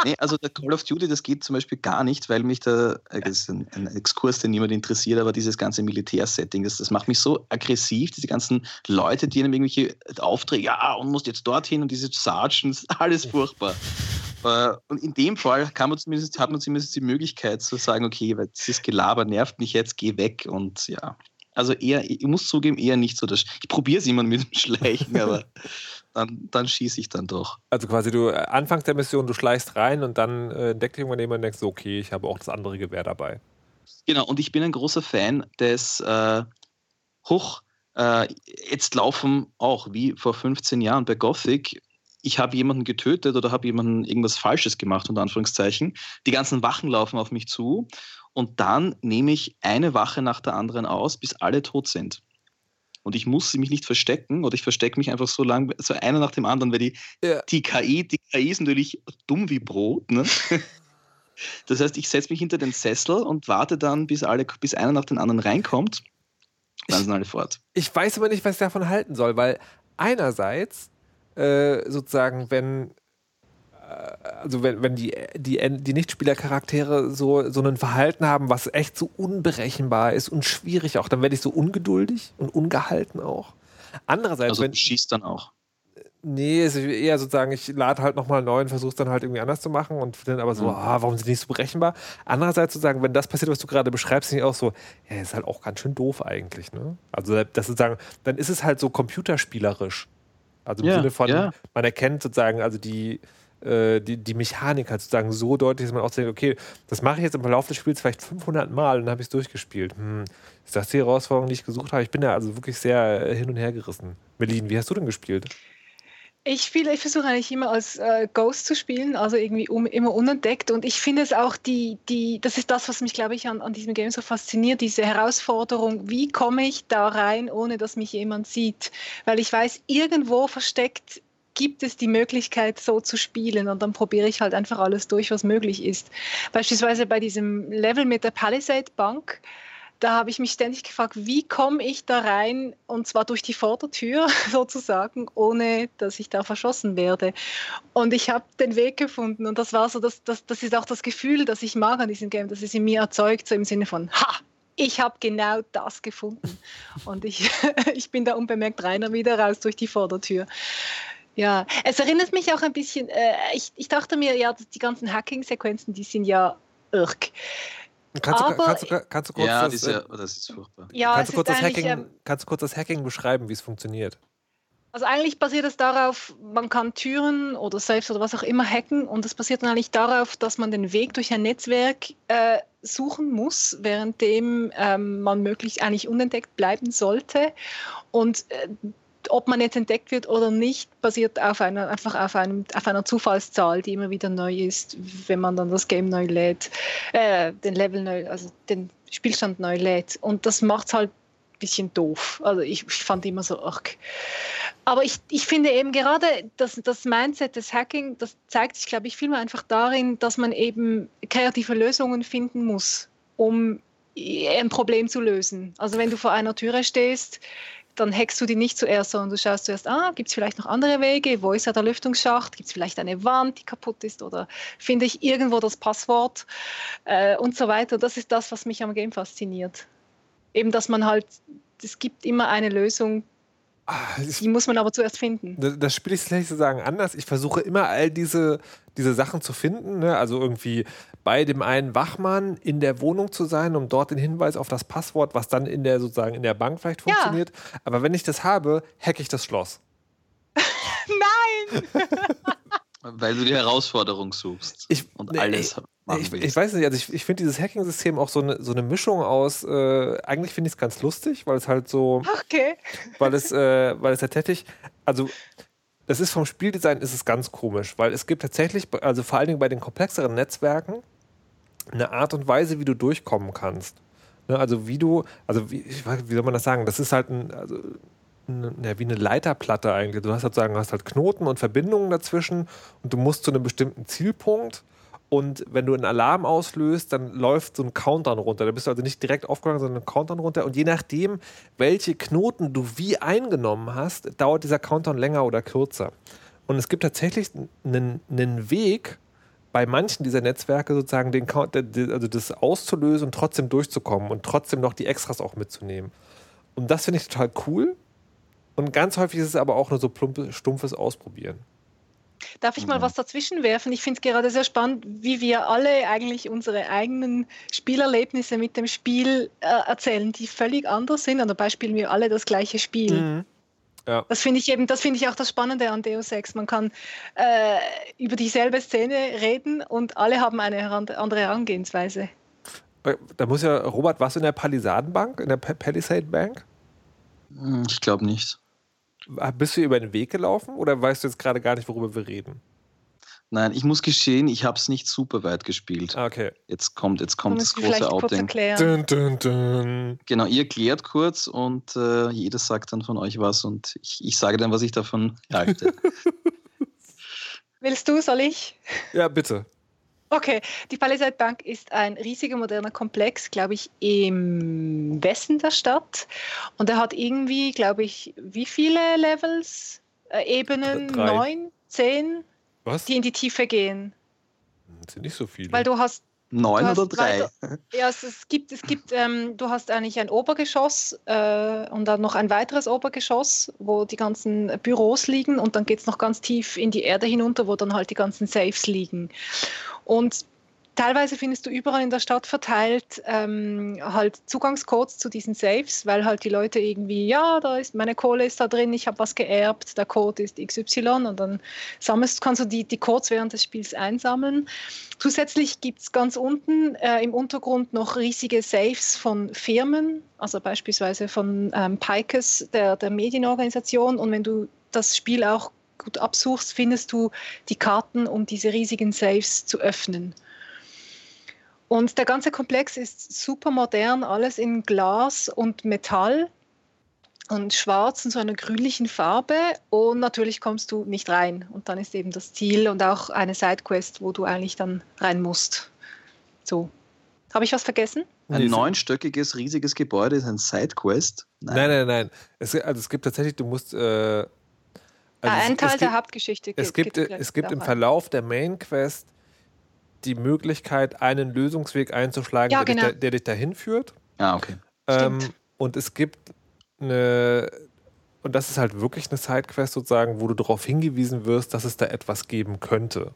nee, also der Call of Duty, das geht zum Beispiel gar nicht, weil mich da, äh, das ist ein, ein Exkurs, den niemand interessiert, aber dieses ganze Militärsetting, das, das macht mich so aggressiv, diese ganzen Leute, die einem irgendwelche Aufträge, ja, und musst jetzt dorthin und diese Sergeants, alles furchtbar. Äh, und in dem Fall man zumindest, hat man zumindest die Möglichkeit zu sagen, okay, weil dieses Gelaber nervt mich jetzt, geh weg und ja. Also eher, ich muss zugeben, eher nicht so. Das, ich probiere es immer mit dem Schleichen, aber dann, dann schieße ich dann doch. Also quasi du äh, anfangs der Mission, du schleichst rein und dann äh, entdeckt irgendwann jemand und denkst, okay, ich habe auch das andere Gewehr dabei. Genau, und ich bin ein großer Fan des äh, Hoch, äh, jetzt laufen auch wie vor 15 Jahren bei Gothic ich habe jemanden getötet oder habe jemanden irgendwas Falsches gemacht, unter Anführungszeichen. Die ganzen Wachen laufen auf mich zu und dann nehme ich eine Wache nach der anderen aus, bis alle tot sind. Und ich muss mich nicht verstecken oder ich verstecke mich einfach so lange, so einer nach dem anderen, weil die, ja. die KI, die KI ist natürlich dumm wie Brot. Ne? Das heißt, ich setze mich hinter den Sessel und warte dann, bis, alle, bis einer nach dem anderen reinkommt. Dann sind alle fort. Ich weiß aber nicht, was ich davon halten soll, weil einerseits äh, sozusagen, wenn äh, also wenn, wenn die, die, die Nichtspielercharaktere so, so ein Verhalten haben, was echt so unberechenbar ist und schwierig auch, dann werde ich so ungeduldig und ungehalten auch. Andererseits, also wenn schießt dann auch. Nee, es ist eher sozusagen, ich lade halt nochmal neu und versuche es dann halt irgendwie anders zu machen und dann aber so, mhm. ah, warum sind die nicht so berechenbar? Andererseits sozusagen, wenn das passiert, was du gerade beschreibst, ich auch so, ja, ist halt auch ganz schön doof eigentlich, ne? Also das sozusagen, dann ist es halt so computerspielerisch. Also im ja, Sinne von, ja. man erkennt sozusagen, also die, äh, die, die Mechanik halt sozusagen so deutlich, dass man auch denkt, okay, das mache ich jetzt im Verlauf des Spiels vielleicht 500 Mal und dann habe ich es durchgespielt. Hm, ist das die Herausforderung, die ich gesucht habe? Ich bin da also wirklich sehr äh, hin und her gerissen. Melin, wie hast du denn gespielt? Ich spiele, ich versuche eigentlich immer als äh, Ghost zu spielen, also irgendwie um, immer unentdeckt. Und ich finde es auch die, die, das ist das, was mich, glaube ich, an, an diesem Game so fasziniert, diese Herausforderung, wie komme ich da rein, ohne dass mich jemand sieht? Weil ich weiß, irgendwo versteckt gibt es die Möglichkeit, so zu spielen und dann probiere ich halt einfach alles durch, was möglich ist. Beispielsweise bei diesem Level mit der Palisade Bank da habe ich mich ständig gefragt, wie komme ich da rein und zwar durch die Vordertür sozusagen, ohne dass ich da verschossen werde. Und ich habe den Weg gefunden und das war so, das, das, das ist auch das Gefühl, das ich mag an diesem Game, das es in mir erzeugt, so im Sinne von, ha, ich habe genau das gefunden. Und ich, ich bin da unbemerkt reiner wieder raus durch die Vordertür. Ja, es erinnert mich auch ein bisschen, äh, ich, ich dachte mir, ja, die ganzen Hacking-Sequenzen, die sind ja irk. Kannst du, kannst, du, kannst du kurz ja, das, diese, oh, das ist furchtbar. Ja, kannst, du kurz das Hacking, ähm, kannst du kurz das Hacking beschreiben, wie es funktioniert? Also eigentlich basiert es darauf, man kann Türen oder Safes oder was auch immer hacken und es basiert dann eigentlich darauf, dass man den Weg durch ein Netzwerk äh, suchen muss, währenddem ähm, man möglichst eigentlich unentdeckt bleiben sollte. Und äh, ob man jetzt entdeckt wird oder nicht, basiert auf einer, einfach auf, einem, auf einer Zufallszahl, die immer wieder neu ist, wenn man dann das Game neu lädt, äh, den Level neu, also den Spielstand neu lädt. Und das macht es halt ein bisschen doof. Also ich, ich fand immer so, ach. Aber ich, ich finde eben gerade das, das Mindset des Hacking, das zeigt sich, glaube ich, vielmehr einfach darin, dass man eben kreative Lösungen finden muss, um ein Problem zu lösen. Also wenn du vor einer Türe stehst, dann hackst du die nicht zuerst, sondern du schaust zuerst, ah, gibt es vielleicht noch andere Wege? Wo ist ja der Lüftungsschacht? Gibt es vielleicht eine Wand, die kaputt ist? Oder finde ich irgendwo das Passwort? Äh, und so weiter. Das ist das, was mich am Game fasziniert. Eben, dass man halt, es gibt immer eine Lösung, die muss man aber zuerst finden. Das, das spiele ich vielleicht sozusagen anders. Ich versuche immer all diese, diese Sachen zu finden. Ne? Also irgendwie bei dem einen Wachmann in der Wohnung zu sein, um dort den Hinweis auf das Passwort, was dann in der sozusagen in der Bank vielleicht funktioniert. Ja. Aber wenn ich das habe, hacke ich das Schloss. Nein! Weil du die Herausforderung suchst ich, und alles nee, ich, ich, weiß nicht, also ich, ich finde dieses Hacking-System auch so eine, so eine Mischung aus, äh, eigentlich finde ich es ganz lustig, weil es halt so, okay. weil es, äh, weil es tatsächlich, also das ist vom Spieldesign ist es ganz komisch, weil es gibt tatsächlich, also vor allen Dingen bei den komplexeren Netzwerken, eine Art und Weise, wie du durchkommen kannst. Ne, also wie du, also wie, wie soll man das sagen? Das ist halt ein, also ja, wie eine Leiterplatte eigentlich. Du hast sozusagen hast halt Knoten und Verbindungen dazwischen und du musst zu einem bestimmten Zielpunkt und wenn du einen Alarm auslöst, dann läuft so ein Countdown runter. Da bist du also nicht direkt aufgegangen, sondern ein Countdown runter. Und je nachdem, welche Knoten du wie eingenommen hast, dauert dieser Countdown länger oder kürzer. Und es gibt tatsächlich einen, einen Weg, bei manchen dieser Netzwerke sozusagen den, also das auszulösen und trotzdem durchzukommen und trotzdem noch die Extras auch mitzunehmen. Und das finde ich total cool. Und ganz häufig ist es aber auch nur so plumpes, stumpfes Ausprobieren. Darf ich mal was dazwischen werfen? Ich finde es gerade sehr spannend, wie wir alle eigentlich unsere eigenen Spielerlebnisse mit dem Spiel äh, erzählen, die völlig anders sind. Und dabei spielen wir alle das gleiche Spiel. Mhm. Ja. Das finde ich eben, das finde ich auch das Spannende an Deus Ex. Man kann äh, über dieselbe Szene reden und alle haben eine andere Herangehensweise. Äh, da muss ja, Robert, was in der Palisadenbank, in der Palisade Bank? Hm, ich glaube nicht. Bist du über den Weg gelaufen oder weißt du jetzt gerade gar nicht, worüber wir reden? Nein, ich muss gestehen, ich habe es nicht super weit gespielt. Ah, okay. Jetzt kommt, jetzt kommt das große Outing. Dun, dun, dun. Genau, ihr klärt kurz und äh, jeder sagt dann von euch was und ich, ich sage dann, was ich davon halte. Willst du, soll ich? Ja, bitte. Okay, die Palisade Bank ist ein riesiger moderner Komplex, glaube ich, im Westen der Stadt. Und er hat irgendwie, glaube ich, wie viele Levels? Äh, Ebenen? Drei. Neun? Zehn? Was? Die in die Tiefe gehen. Das sind nicht so viele. Weil du hast Neun oder drei? Weiter, ja, es, es, gibt, es gibt ähm, du hast eigentlich ein Obergeschoss äh, und dann noch ein weiteres Obergeschoss, wo die ganzen Büros liegen und dann geht es noch ganz tief in die Erde hinunter, wo dann halt die ganzen Safes liegen. Und Teilweise findest du überall in der Stadt verteilt ähm, halt Zugangscodes zu diesen Safes, weil halt die Leute irgendwie, ja, da ist meine Kohle ist da drin, ich habe was geerbt, der Code ist XY und dann sammelst, kannst du die, die Codes während des Spiels einsammeln. Zusätzlich gibt es ganz unten äh, im Untergrund noch riesige Safes von Firmen, also beispielsweise von ähm, Pikes, der, der Medienorganisation. Und wenn du das Spiel auch gut absuchst, findest du die Karten, um diese riesigen Safes zu öffnen. Und der ganze Komplex ist super modern, alles in Glas und Metall und schwarz in so einer grünlichen Farbe und natürlich kommst du nicht rein und dann ist eben das Ziel und auch eine Sidequest, wo du eigentlich dann rein musst. So. Habe ich was vergessen? Ein neunstöckiges, riesiges Gebäude ist ein Sidequest? Nein, nein, nein. nein. Es, also es gibt tatsächlich, du musst. Äh, also ah, ein Teil der Hauptgeschichte. Es gibt, gibt es gibt im Verlauf der Main Quest die Möglichkeit, einen Lösungsweg einzuschlagen, ja, der, genau. dich da, der, dich dahin führt. Ah, okay. Ähm, und es gibt eine, und das ist halt wirklich eine Sidequest sozusagen, wo du darauf hingewiesen wirst, dass es da etwas geben könnte.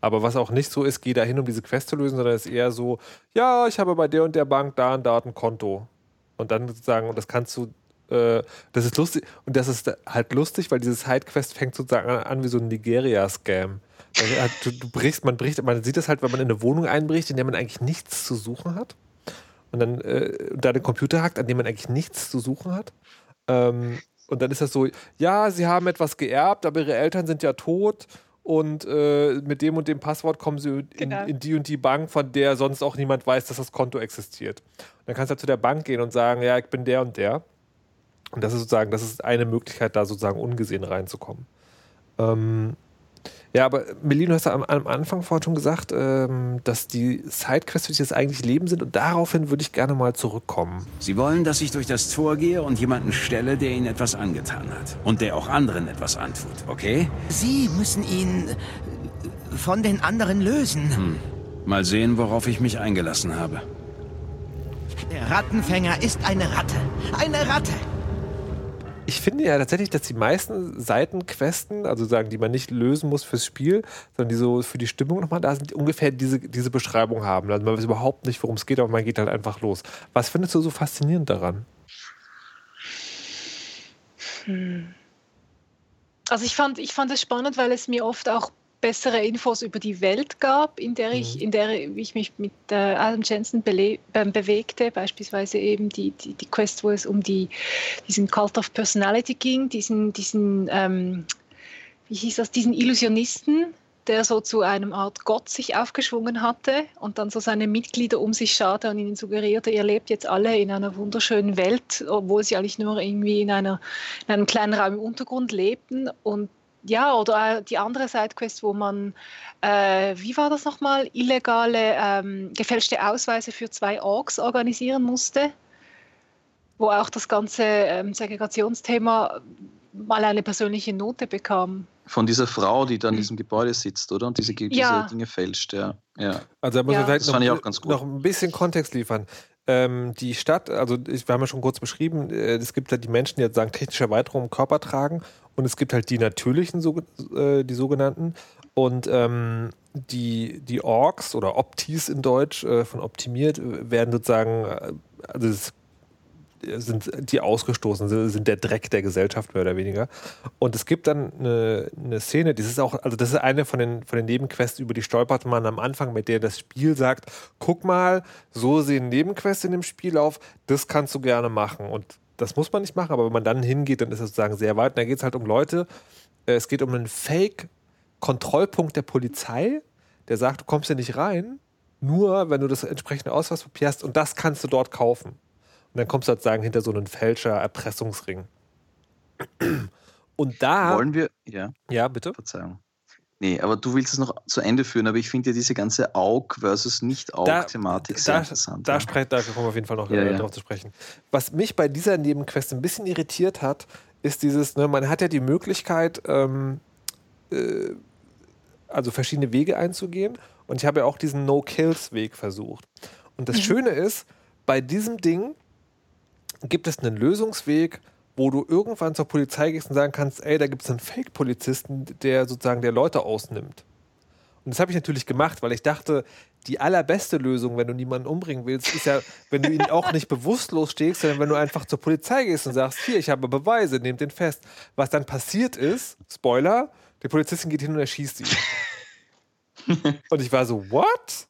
Aber was auch nicht so ist, geh da hin, um diese Quest zu lösen, sondern es ist eher so, ja, ich habe bei der und der Bank da und da ein Konto. Und dann sozusagen, und das kannst du, äh, das ist lustig, und das ist halt lustig, weil diese Sidequest fängt sozusagen an, an wie so ein Nigeria-Scam. Du, du brichst, man bricht, man sieht das halt, wenn man in eine Wohnung einbricht, in der man eigentlich nichts zu suchen hat. Und dann äh, da den Computer hackt, an dem man eigentlich nichts zu suchen hat. Ähm, und dann ist das so, ja, sie haben etwas geerbt, aber ihre Eltern sind ja tot und äh, mit dem und dem Passwort kommen sie in, Genau. in die und die Bank, von der sonst auch niemand weiß, dass das Konto existiert. Und dann kannst du halt zu der Bank gehen und sagen, ja, ich bin der und der. Und das ist sozusagen, das ist eine Möglichkeit, da sozusagen ungesehen reinzukommen. Ähm, ja, aber Melin, du hast ja am, am Anfang vorhin schon gesagt, ähm, dass die Sidequests für dich das eigentliche Leben sind und daraufhin würde ich gerne mal zurückkommen. Sie wollen, dass ich durch das Tor gehe und jemanden stelle, der ihnen etwas angetan hat. Und der auch anderen etwas antut, okay? Sie müssen ihn von den anderen lösen. Hm. Mal sehen, worauf ich mich eingelassen habe. Der Rattenfänger ist eine Ratte. Eine Ratte. Ich finde ja tatsächlich, dass die meisten Seitenquesten, also sagen, die man nicht lösen muss fürs Spiel, sondern die so für die Stimmung nochmal da sind, die ungefähr diese, diese Beschreibung haben. Also man weiß überhaupt nicht, worum es geht, aber man geht halt einfach los. Was findest du so faszinierend daran? Hm. Also ich fand, ich fand es spannend, weil es mir oft auch bessere Infos über die Welt gab, in der ich, in der ich mich mit äh, Adam Jensen bele- äh, bewegte, beispielsweise eben die, die, die Quest, wo es um die, diesen Cult of Personality ging, diesen, diesen ähm, wie hieß das, diesen Illusionisten, der so zu einem Art Gott sich aufgeschwungen hatte und dann so seine Mitglieder um sich scharte und ihnen suggerierte, ihr lebt jetzt alle in einer wunderschönen Welt, obwohl sie eigentlich nur irgendwie in, einer, in einem kleinen Raum im Untergrund lebten und ja, oder die andere Sidequest, wo man, äh, wie war das nochmal, illegale, ähm, gefälschte Ausweise für zwei Orks organisieren musste, wo auch das ganze ähm, Segregationsthema mal eine persönliche Note bekam. Von dieser Frau, die da in diesem Gebäude sitzt, oder? Und diese, diese Ja. Dinge fälscht, ja. ja. Also da muss Ja. man vielleicht Das noch, fand ich auch ganz gut. noch ein bisschen Kontext liefern. Ähm, die Stadt, also ich, wir haben ja schon kurz beschrieben, äh, es gibt halt die Menschen, die jetzt sagen, technische Erweiterung im Körper tragen. Und es gibt halt die natürlichen, so, äh, die sogenannten. Und ähm, die, die Orks oder Optis in Deutsch äh, von optimiert werden sozusagen, äh, also es sind die ausgestoßen, sind, der Dreck der Gesellschaft mehr oder weniger. Und es gibt dann eine, eine Szene, das ist auch, also das ist eine von den, von den Nebenquests, über die stolpert man am Anfang, mit der das Spiel sagt, guck mal, so sehen Nebenquests in dem Spiel auf, das kannst du gerne machen. Und das muss man nicht machen, aber wenn man dann hingeht, dann ist es sozusagen sehr weit. Und da geht es halt um Leute, äh, es geht um einen Fake-Kontrollpunkt der Polizei, der sagt, du kommst hier nicht rein, nur wenn du das entsprechende Ausweispapier hast und das kannst du dort kaufen. Und dann kommst du sozusagen hinter so einen Fälscher-Erpressungsring. Und da. Wollen wir, ja, Ja, bitte. Verzeihung. Nee, aber du willst es noch zu Ende führen, aber ich finde ja diese ganze Aug versus Nicht-Aug-Thematik sehr da, interessant. da, ja. sprech, da kommen wir auf jeden Fall noch Ja, äh, ja. drauf zu sprechen. Was mich bei dieser Nebenquest ein bisschen irritiert hat, ist dieses, ne, man hat ja die Möglichkeit, ähm, äh, also verschiedene Wege einzugehen. Und ich habe ja auch diesen No-Kills-Weg versucht. Und das Schöne ist, bei diesem Ding gibt es einen Lösungsweg, wo du irgendwann zur Polizei gehst und sagen kannst, ey, da gibt es einen Fake-Polizisten, der sozusagen der Leute ausnimmt. Und das habe ich natürlich gemacht, weil ich dachte, die allerbeste Lösung, wenn du niemanden umbringen willst, ist ja, wenn du ihn auch nicht bewusstlos stehst, sondern wenn du einfach zur Polizei gehst und sagst, hier, ich habe Beweise, nehmt den fest. Was dann passiert ist, Spoiler, die Polizistin geht hin und erschießt ihn. und ich war so, what?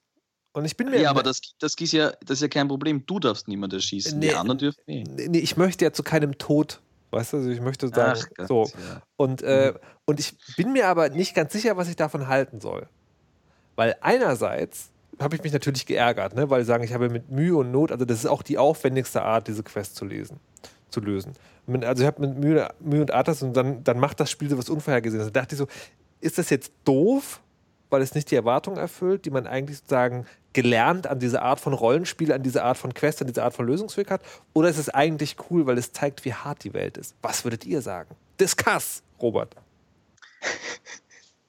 Und ich bin mir Ja, aber das, das, ist ja, das ist ja kein Problem. Du darfst niemand erschießen. Nee. Die anderen dürfen eh. nee, ich möchte ja zu keinem Tod Weißt du, also ich möchte sagen, Ach, so. Ja. Und, äh, mhm. und ich bin mir aber nicht ganz sicher, was ich davon halten soll. Weil einerseits habe ich mich natürlich geärgert, ne? weil sie sagen, ich habe mit Mühe und Not, also das ist auch die aufwendigste Art, diese Quest zu lesen, zu lösen. Also ich habe mit Mühe, Mühe und Art das und dann, dann macht das Spiel so was Unvorhergesehenes. Da dachte ich so, ist das jetzt doof, weil es nicht die Erwartung erfüllt, die man eigentlich sozusagen gelernt an diese Art von Rollenspiel, an diese Art von Quest, an diese Art von Lösungsweg hat? Oder ist es eigentlich cool, weil es zeigt, wie hart die Welt ist? Was würdet ihr sagen? Discuss, Robert.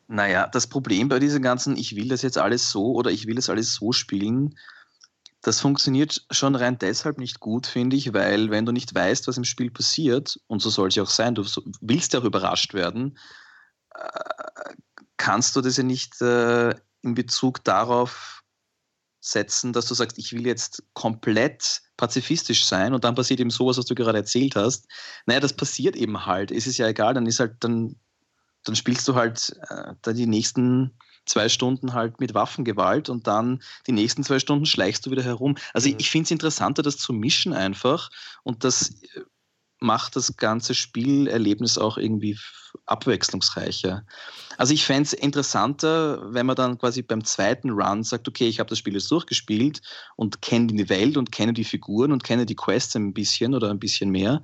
Naja, das Problem bei diesen ganzen, ich will das jetzt alles so oder ich will das alles so spielen, das funktioniert schon rein deshalb nicht gut, finde ich, weil wenn du nicht weißt, was im Spiel passiert, und so soll es ja auch sein, du willst ja auch überrascht werden, äh, kannst du das ja nicht äh, in Bezug darauf setzen, dass du sagst, ich will jetzt komplett pazifistisch sein und dann passiert eben sowas, was du gerade erzählt hast. Naja, das passiert eben halt. Es ist ja egal, dann ist halt, dann, dann spielst du halt äh, da die nächsten zwei Stunden halt mit Waffengewalt und dann die nächsten zwei Stunden schleichst du wieder herum. Also mhm. ich, ich finde es interessanter, das zu mischen einfach und das äh, macht das ganze Spielerlebnis auch irgendwie abwechslungsreicher. Also ich fände es interessanter, wenn man dann quasi beim zweiten Run sagt, okay, ich habe das Spiel jetzt durchgespielt und kenne die Welt und kenne die Figuren und kenne die Quests ein bisschen oder ein bisschen mehr.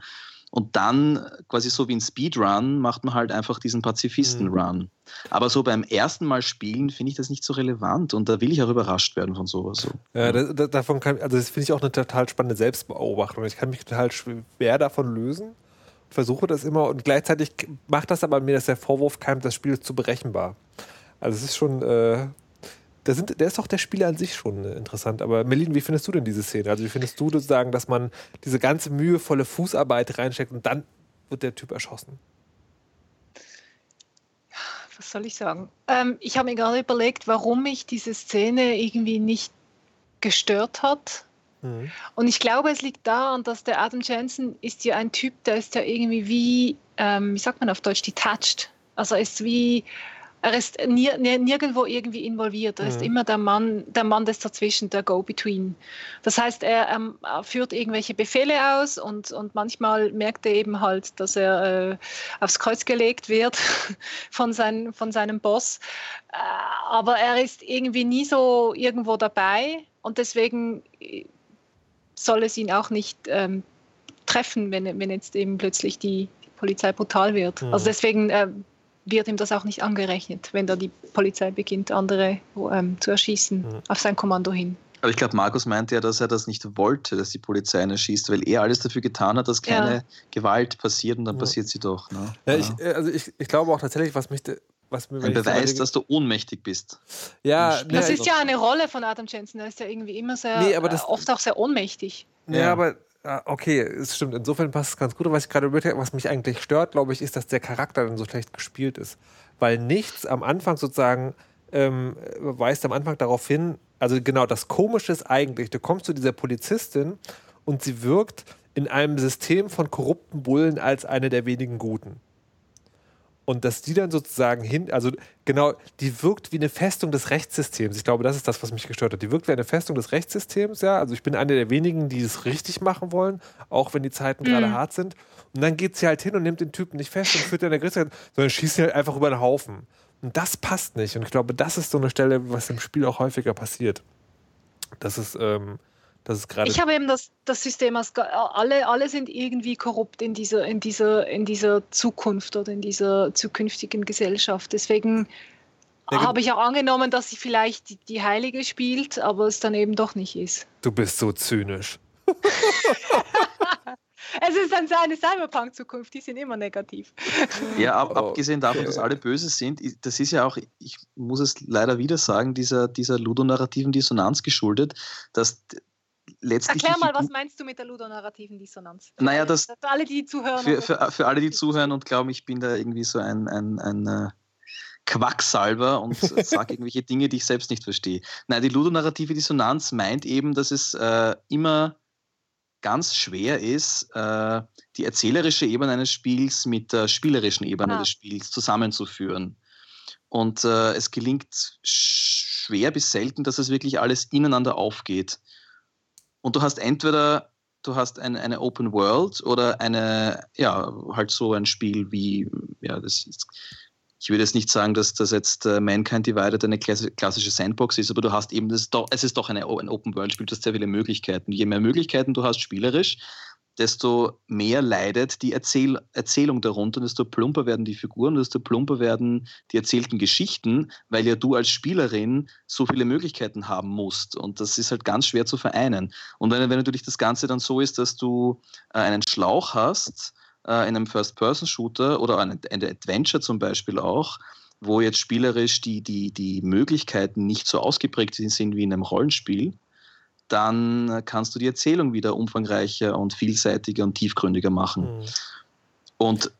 Und dann quasi so wie ein Speedrun macht man halt einfach diesen Pazifisten-Run. Mhm. Aber so beim ersten Mal spielen finde ich das nicht so relevant und da will ich auch überrascht werden von sowas. So. Ja, das, davon kann, also das finde ich auch eine total spannende Selbstbeobachtung. Ich kann mich total schwer davon lösen, versuche das immer und gleichzeitig macht das aber mir, dass der Vorwurf keimt, das Spiel ist zu berechenbar. Also es ist schon, äh, da sind, der ist doch der Spieler an sich schon äh, interessant. Aber Melin, wie findest du denn diese Szene? Also wie findest du sozusagen, dass man diese ganze mühevolle Fußarbeit reinsteckt und dann wird der Typ erschossen? Was soll ich sagen? Ähm, ich habe mir gerade überlegt, warum mich diese Szene irgendwie nicht gestört hat. Mhm. Und ich glaube, es liegt daran, dass der Adam Jensen ist ja ein Typ, der ist ja irgendwie wie, ähm, wie sagt man auf Deutsch, detached. Also ist wie er ist nie, nirgendwo irgendwie involviert. Er mhm. ist immer der Mann, der Mann des Dazwischen, der Go-Between. Das heißt, er, ähm, er, führt irgendwelche Befehle aus und, und manchmal merkt er eben halt, dass er äh, aufs Kreuz gelegt wird von, sein, von seinem Boss. Äh, aber er ist irgendwie nie so irgendwo dabei und deswegen äh, soll es ihn auch nicht ähm, treffen, wenn, wenn jetzt eben plötzlich die, die Polizei brutal wird. Mhm. Also deswegen äh, wird ihm das auch nicht angerechnet, wenn da die Polizei beginnt, andere ähm, zu erschießen mhm. auf sein Kommando hin. Aber ich glaube, Markus meinte ja, dass er das nicht wollte, dass die Polizei ihn erschießt, weil er alles dafür getan hat, dass keine ja. Gewalt passiert und dann ja. passiert sie doch. Ne? Ja, ich, äh, also ich, ich glaube auch tatsächlich, was mich was mir, Ein Beweis, dass du ohnmächtig bist. Ja, das ist ja eine Rolle von Adam Jensen. Er ist ja irgendwie immer sehr, nee, aber das, oft auch sehr ohnmächtig. Ja, aber okay, es stimmt. Insofern passt es ganz gut. was ich gerade überlegt was mich eigentlich stört, glaube ich, ist, dass der Charakter dann so schlecht gespielt ist. Weil nichts am Anfang sozusagen ähm, weist am Anfang darauf hin, also genau, das Komische ist eigentlich, du kommst zu dieser Polizistin und sie wirkt in einem System von korrupten Bullen als eine der wenigen Guten und dass die dann sozusagen hin, also genau, die wirkt wie eine Festung des Rechtssystems. Ich glaube, das ist das, was mich gestört hat. Die wirkt wie eine Festung des Rechtssystems, ja. Also ich bin einer der wenigen, die es richtig machen wollen, auch wenn die Zeiten mhm. gerade hart sind. Und dann geht sie halt hin und nimmt den Typen nicht fest und führt ihn in der Gerichtsbarkeit, sondern schießt ihn halt einfach über den Haufen. Und das passt nicht. Und ich glaube, das ist so eine Stelle, was im Spiel auch häufiger passiert. Das ist, ähm, das ist gerade. Ich habe eben das, das System als alle, alle sind irgendwie korrupt in dieser, in, dieser, in dieser Zukunft oder in dieser zukünftigen Gesellschaft. Deswegen ja, habe ich auch angenommen, dass sie vielleicht die, die Heilige spielt, aber es dann eben doch nicht ist. Du bist so zynisch. es ist dann eine Cyberpunk-Zukunft, die sind immer negativ. Ja, ab, abgesehen davon, dass alle böse sind, das ist ja auch, ich muss es leider wieder sagen, dieser, dieser ludonarrativen Dissonanz geschuldet, dass letztlich. Erklär mal, was meinst du mit der ludonarrativen Dissonanz? Für naja, das. Für alle, die zuhören. Für, für, für alle, die zuhören und glauben, ich bin da irgendwie so ein, ein, ein äh, Quacksalber und sage irgendwelche Dinge, die ich selbst nicht verstehe. Nein, die ludonarrative Dissonanz meint eben, dass es äh, immer ganz schwer ist, äh, die erzählerische Ebene eines Spiels mit der spielerischen Ebene ah. des Spiels zusammenzuführen. Und äh, es gelingt schwer bis selten, dass es wirklich alles ineinander aufgeht. Und du hast entweder du hast eine, eine Open World oder eine, ja, halt so ein Spiel wie, ja, das ist, ich würde jetzt nicht sagen, dass das jetzt äh, Mankind Divided eine klassische Sandbox ist, aber du hast eben, das doch, es ist doch eine, ein Open World Spiel, du hast sehr viele Möglichkeiten. Je mehr Möglichkeiten du hast spielerisch, desto mehr leidet die Erzähl Erzählung darunter, desto plumper werden die Figuren, desto plumper werden die erzählten Geschichten, weil ja du als Spielerin so viele Möglichkeiten haben musst. Und das ist halt ganz schwer zu vereinen. Und wenn, wenn natürlich das Ganze dann so ist, dass du äh, einen Schlauch hast, äh, in einem First-Person-Shooter oder ein, ein Adventure zum Beispiel auch, wo jetzt spielerisch die, die, die Möglichkeiten nicht so ausgeprägt sind wie in einem Rollenspiel, dann kannst du die Erzählung wieder umfangreicher und vielseitiger und tiefgründiger machen. Mhm. Und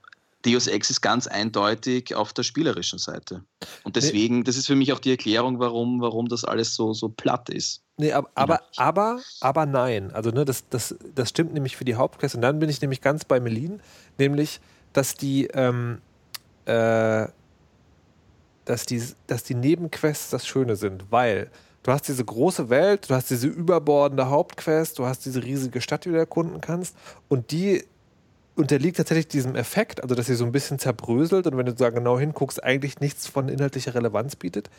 Deus Ex ist ganz eindeutig auf der spielerischen Seite. Und deswegen, das ist für mich auch die Erklärung, warum, warum das alles so, so platt ist. Nee, aber, aber, aber, aber nein. Also, ne, das, das, das stimmt nämlich für die Hauptquest. Und dann bin ich nämlich ganz bei Melin, nämlich, dass die, ähm, äh, dass die, dass die Nebenquests das Schöne sind, weil du hast diese große Welt, du hast diese überbordende Hauptquest, du hast diese riesige Stadt, die du erkunden kannst. Und die unterliegt tatsächlich diesem Effekt, also dass sie so ein bisschen zerbröselt und wenn du da genau hinguckst, eigentlich nichts von inhaltlicher Relevanz bietet.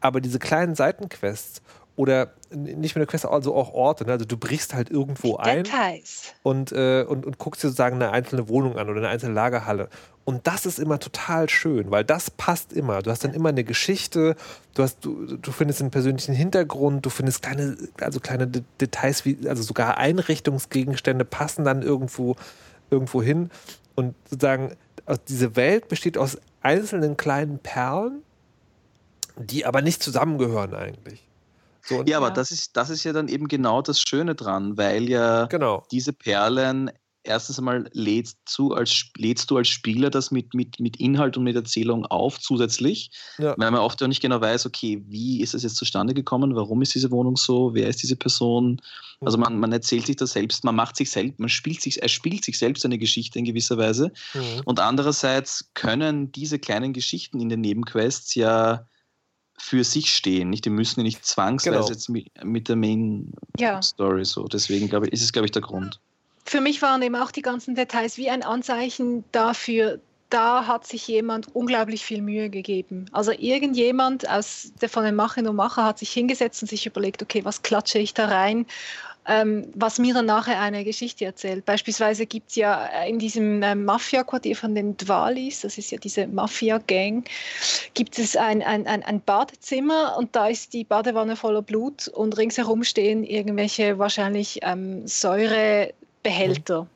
Aber diese kleinen Seitenquests oder nicht nur eine Quest, also auch Orte. Ne? Also du brichst halt irgendwo ein und, äh, und, und guckst dir sozusagen eine einzelne Wohnung an oder eine einzelne Lagerhalle. Und das ist immer total schön, weil das passt immer. Du hast dann immer eine Geschichte, du, hast, du, du findest einen persönlichen Hintergrund, du findest kleine, also kleine Details, wie, also sogar Einrichtungsgegenstände passen dann irgendwo, irgendwo hin. Und sozusagen, diese Welt besteht aus einzelnen kleinen Perlen, die aber nicht zusammengehören eigentlich. So, ja, aber ja. Das, ist, das ist ja dann eben genau das Schöne dran, weil ja genau. diese Perlen erstens einmal lädst du als, lädst du als Spieler das mit, mit, mit Inhalt und mit Erzählung auf zusätzlich, ja. weil man oft auch nicht genau weiß, okay, wie ist das jetzt zustande gekommen, warum ist diese Wohnung so, wer ist diese Person? Also man, man erzählt sich das selbst, man macht sich selbst, man spielt sich, er spielt sich selbst eine Geschichte in gewisser Weise. Mhm. Und andererseits können diese kleinen Geschichten in den Nebenquests ja für sich stehen. Nicht? Die müssen ja nicht zwangsweise genau. jetzt mit, mit, der Main ja. Story so. Deswegen glaube ich, ist es, glaube ich, der Grund. Für mich waren eben auch die ganzen Details wie ein Anzeichen dafür, da hat sich jemand unglaublich viel Mühe gegeben. Also irgendjemand aus der von den Machern und Macher hat sich hingesetzt und sich überlegt, okay, was klatsche ich da rein? ähm, was mir dann nachher eine Geschichte erzählt. Beispielsweise gibt es ja in diesem äh, Mafia-Quartier von den Dwalis, das ist ja diese Mafia-Gang, gibt es ein, ein, ein, ein Badezimmer und da ist die Badewanne voller Blut und ringsherum stehen irgendwelche wahrscheinlich ähm, Säurebehälter. Mhm.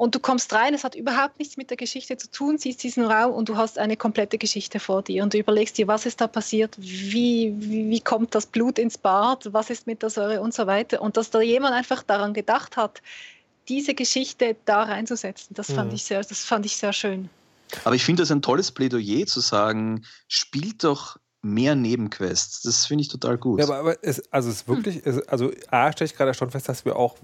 Und du kommst rein, es hat überhaupt nichts mit der Geschichte zu tun, siehst diesen Raum und du hast eine komplette Geschichte vor dir. Und du überlegst dir, was ist da passiert, wie, wie, wie kommt das Blut ins Bad, was ist mit der Säure und so weiter. Und dass da jemand einfach daran gedacht hat, diese Geschichte da reinzusetzen, das, fand, mhm. ich sehr, das fand ich sehr schön. Aber ich finde das ein tolles Plädoyer zu sagen, spielt doch mehr Nebenquests. Das finde ich total gut. Ja, aber, aber es, also es ist wirklich, es, also A, stelle ich gerade schon fest, dass wir auch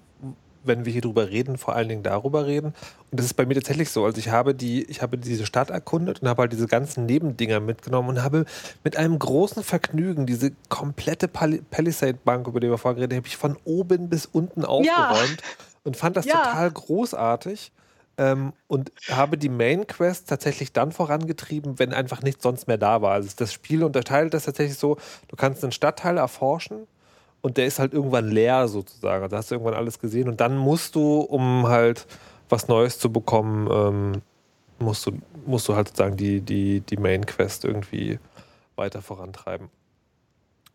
wenn wir hier drüber reden, vor allen Dingen darüber reden. Und das ist bei mir tatsächlich so. Also ich habe die, ich habe diese Stadt erkundet und habe halt diese ganzen Nebendinger mitgenommen und habe mit einem großen Vergnügen diese komplette Pal Palisade Bank, über die wir vorher geredet haben, habe ich von oben bis unten aufgeräumt ja. und fand das ja. total großartig. Ähm, und habe die Main Quest tatsächlich dann vorangetrieben, wenn einfach nichts sonst mehr da war. Also das Spiel unterteilt das tatsächlich so, du kannst einen Stadtteil erforschen und der ist halt irgendwann leer sozusagen. Also hast du irgendwann alles gesehen und dann musst du, um halt was Neues zu bekommen, ähm, musst, du, musst du halt sozusagen die, die, die Main Quest irgendwie weiter vorantreiben.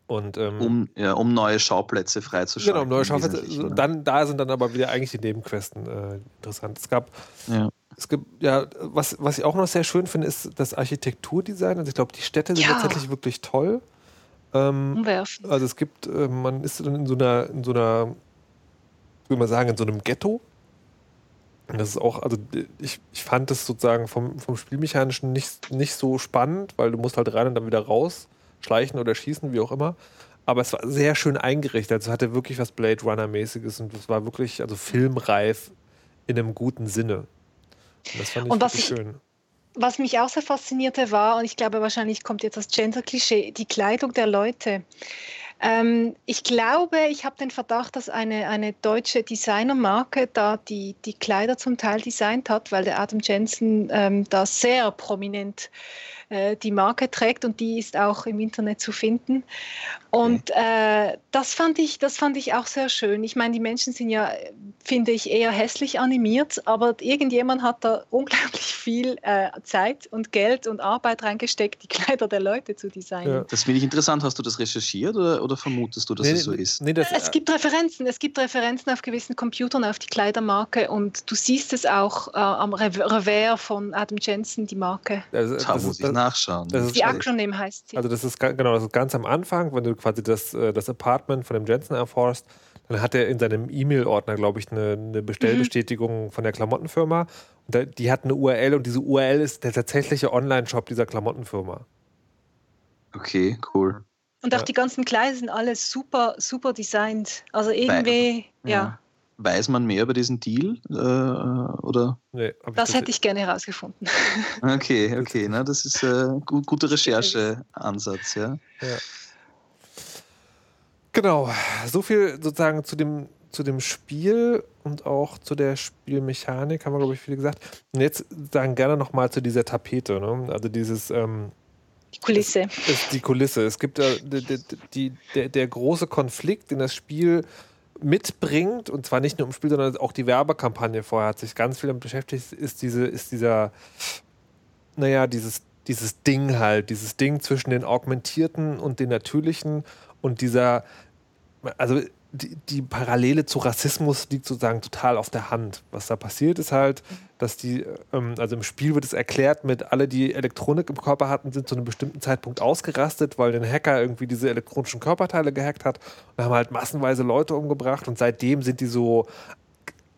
Und, ähm, um, ja, um neue Schauplätze freizuschalten. Genau, um neue Schauplätze. Dann, da sind dann aber wieder eigentlich die Nebenquesten äh, interessant. Es gab, ja. es gibt, ja, was, was ich auch noch sehr schön finde, ist das Architekturdesign. Also ich glaube, die Städte sind ja. tatsächlich wirklich toll. Ähm, Umwerfen. Also es gibt, äh, man ist dann in so einer, in so einer, ich würde mal sagen, in so einem Ghetto. Und das ist auch, also ich, ich fand das sozusagen vom, vom Spielmechanischen nicht, nicht so spannend, weil du musst halt rein und dann wieder raus, schleichen oder schießen, wie auch immer. Aber es war sehr schön eingerichtet. Also es hatte wirklich was Blade Runner-mäßiges und es war wirklich, also filmreif in einem guten Sinne. Und das fand ich und was ich, schön was mich auch sehr faszinierte war, und ich glaube wahrscheinlich kommt jetzt das Gender-Klischee, die Kleidung der Leute. Ähm, ich glaube, ich habe den Verdacht, dass eine, eine deutsche Designermarke da die, die Kleider zum Teil designt hat, weil der Adam Jensen ähm, da sehr prominent äh, die Marke trägt und die ist auch im Internet zu finden. Und äh, das, fand ich, das fand ich auch sehr schön. Ich meine, die Menschen sind ja, finde ich, eher hässlich animiert, aber irgendjemand hat da unglaublich viel äh, Zeit und Geld und Arbeit reingesteckt, die Kleider der Leute zu designen. Ja. Das finde ich interessant. Hast du das recherchiert oder, oder vermutest du, dass nee, es so ist? Nee, das, es gibt Referenzen. Es gibt Referenzen auf gewissen Computern auf die Kleidermarke und du siehst es auch äh, am Revers von Adam Jensen, die Marke. Also, da muss ich nachschauen. die Acronym heißt sie. Also das ist genau, das ist ganz am Anfang, wenn du quasi das, äh, das Apartment von dem Jensen erforscht, dann hat er in seinem E-Mail-Ordner, glaube ich, eine, eine Bestellbestätigung mhm. von der Klamottenfirma. Und die hat eine URL und diese URL ist der tatsächliche Online-Shop dieser Klamottenfirma. Okay, cool. Und auch ja. die ganzen Kleider sind alle super, super designt. Also irgendwie, ja. ja. Weiß man mehr über diesen Deal? Äh, oder? Nee, das, das hätte ich gerne herausgefunden. Okay, okay. Na, das ist ein äh, gut, guter Rechercheansatz, ja. ja. Genau, so viel sozusagen zu dem, zu dem Spiel und auch zu der Spielmechanik, haben wir, glaube ich, viel gesagt. Und jetzt sagen gerne nochmal zu dieser Tapete, ne? also dieses. Ähm, die Kulisse. Ist, ist die Kulisse. Es gibt äh, die, die, der, der große Konflikt, den das Spiel mitbringt, und zwar nicht nur im Spiel, sondern auch die Werbekampagne vorher hat sich ganz viel damit beschäftigt, ist, diese, ist dieser, naja, dieses, dieses Ding halt, dieses Ding zwischen den augmentierten und den natürlichen und dieser, also die, die, Parallele zu Rassismus liegt sozusagen total auf der Hand. Was da passiert ist halt, dass die, ähm, also im Spiel wird es erklärt mit, alle, die Elektronik im Körper hatten, sind zu einem bestimmten Zeitpunkt ausgerastet, weil ein Hacker irgendwie diese elektronischen Körperteile gehackt hat und haben halt massenweise Leute umgebracht und seitdem sind die so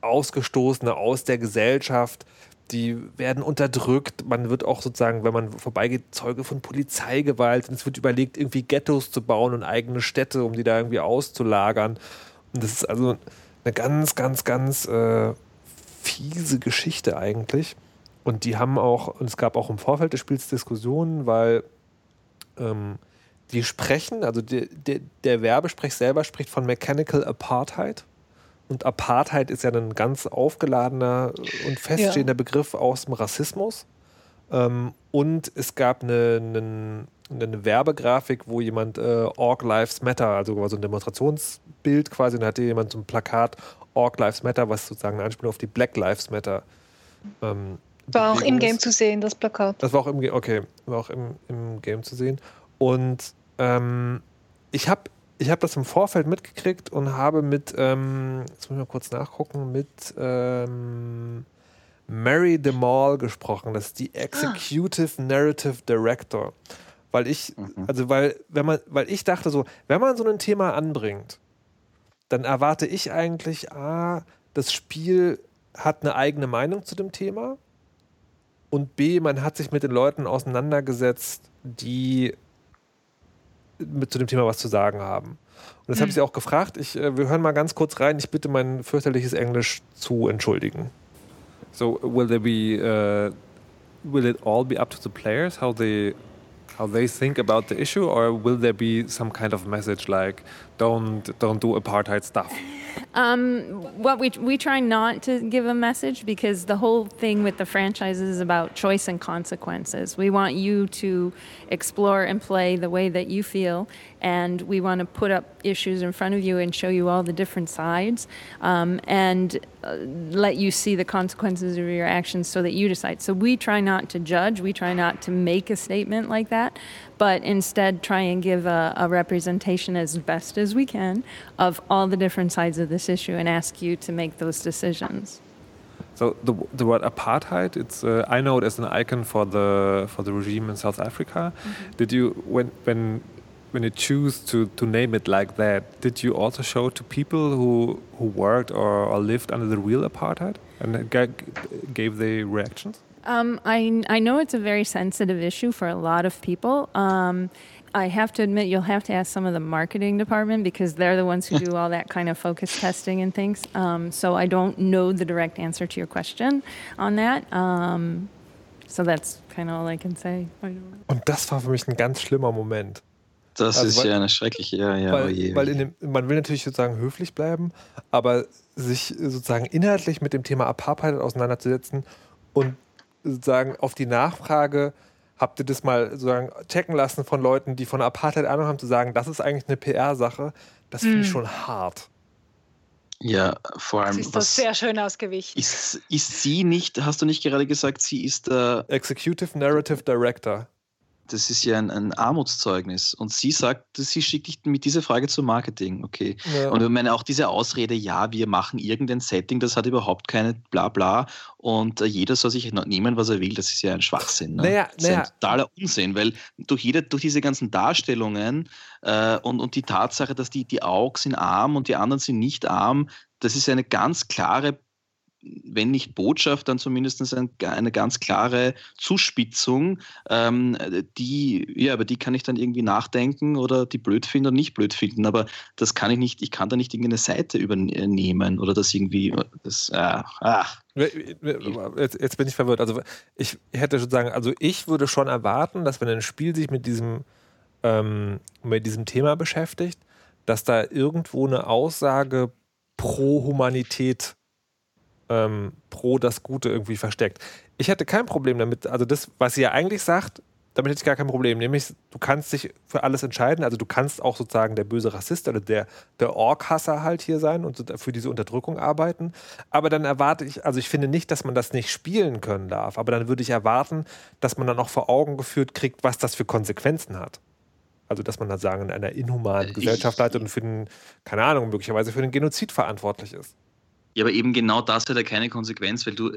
Ausgestoßene aus der Gesellschaft, die werden unterdrückt. Man wird auch sozusagen, wenn man vorbeigeht, Zeuge von Polizeigewalt. Und es wird überlegt, irgendwie Ghettos zu bauen und eigene Städte, um die da irgendwie auszulagern. Und das ist also eine ganz, ganz, ganz äh, fiese Geschichte eigentlich. Und die haben auch, und es gab auch im Vorfeld des Spiels Diskussionen, weil ähm, die sprechen, also der, der, der Werbesprech selber spricht von Mechanical Apartheid. Und Apartheid ist ja ein ganz aufgeladener und feststehender ja. Begriff aus dem Rassismus. Ähm, und es gab eine, eine, eine Werbegrafik, wo jemand äh, Org Lives Matter, also so ein Demonstrationsbild quasi, und da hatte jemand so ein Plakat Org Lives Matter, was sozusagen eine Anspielung auf die Black Lives Matter. Ähm, war auch im Game zu sehen, das Plakat. Das war auch im Game, okay, war auch im, im Game zu sehen. Und ähm, ich habe ich habe das im Vorfeld mitgekriegt und habe mit, ähm, jetzt muss ich mal kurz nachgucken, mit ähm, Mary DeMall gesprochen. Das ist die Executive Narrative Director. Weil ich, mhm. also weil, wenn man, weil ich dachte so, wenn man so ein Thema anbringt, dann erwarte ich eigentlich, ah, das Spiel hat eine eigene Meinung zu dem Thema und B, man hat sich mit den Leuten auseinandergesetzt, die mit zu dem Thema was zu sagen haben. Und das mhm. habe ich sie auch gefragt. Ich, äh, wir hören mal ganz kurz rein. Ich bitte mein fürchterliches Englisch zu entschuldigen. So, will there be, uh, will it all be up to the players how they, how they think about the issue, or will there be some kind of message like, don't, don't do apartheid stuff? Um, what we we try not to give a message because the whole thing with the franchises is about choice and consequences. We want you to explore and play the way that you feel, and we want to put up issues in front of you and show you all the different sides, um, and uh, let you see the consequences of your actions so that you decide. So we try not to judge. We try not to make a statement like that, but instead try and give a, a, representation as best as we can of all the different sides of this issue and ask you to make those decisions. So the, the word apartheid, it's uh, I know it as an icon for the for the regime in South Africa. Mm -hmm. Did you when when when you choose to, to name it like that, did you also show to people who who worked or, or lived under the real apartheid and gave they reactions? Um, I, I know it's a very sensitive issue for a lot of people. Um, I have to admit, you'll have to ask some of the marketing department because they're the ones who do all that kind of focus testing and things. Um, so I don't know the direct answer to your question on that. Um, so that's kind of all I can say. Und das war für mich ein ganz schlimmer Moment. Das also ist weil, ja eine schreckliche, ja, ja. Weil, oh weil dem, man will natürlich sozusagen höflich bleiben, aber sich sozusagen inhaltlich mit dem Thema Apartheid auseinanderzusetzen und sozusagen auf die Nachfrage, habt ihr das mal sozusagen checken lassen von Leuten, die von Apartheid Ahnung haben, zu sagen, das ist eigentlich eine PR-Sache, das finde ich hm. schon hart. Ja, vor allem. Sie ist das sehr schön ausgewichen. Ist, ist sie nicht, hast du nicht gerade gesagt, sie ist der. Executive Narrative Director das ist ja ein, ein, Armutszeugnis. Und sie sagt, sie schickt dich mit dieser Frage zum Marketing. Okay. Ja. Und ich meine auch diese Ausrede, ja, wir machen irgendein Setting, das hat überhaupt keine Blabla und äh, jeder soll sich nehmen, was er will, das ist ja ein Schwachsinn. Ne? Naja, das ist naja. ein totaler Unsinn, weil durch, jede, durch diese ganzen Darstellungen äh, und, und die Tatsache, dass die, die Augs sind arm und die anderen sind nicht arm, das ist eine ganz klare wenn nicht Botschaft, dann zumindest eine ganz klare Zuspitzung, ähm, die, ja, aber die kann ich dann irgendwie nachdenken oder die blöd finden oder nicht blöd finden. Aber das kann ich nicht, ich kann da nicht irgendeine Seite übernehmen oder das irgendwie, das, äh, ach. Jetzt, jetzt bin ich verwirrt. Also ich hätte schon sagen, also ich würde schon erwarten, dass wenn ein Spiel sich mit diesem, ähm, mit diesem Thema beschäftigt, dass da irgendwo eine Aussage pro Humanität ähm, pro das Gute irgendwie versteckt. Ich hätte kein Problem damit, also das, was sie ja eigentlich sagt, damit hätte ich gar kein Problem. Nämlich, du kannst dich für alles entscheiden. Also du kannst auch sozusagen der böse Rassist oder der, der Ork-Hasser halt hier sein und für diese Unterdrückung arbeiten. Aber dann erwarte ich, also ich finde nicht, dass man das nicht spielen können darf, aber dann würde ich erwarten, dass man dann auch vor Augen geführt kriegt, was das für Konsequenzen hat. Also dass man dann sagen, in einer inhumanen Gesellschaft leitet und für den, keine Ahnung, möglicherweise für den Genozid verantwortlich ist. Ja, aber eben genau das hat ja keine Konsequenz, weil du,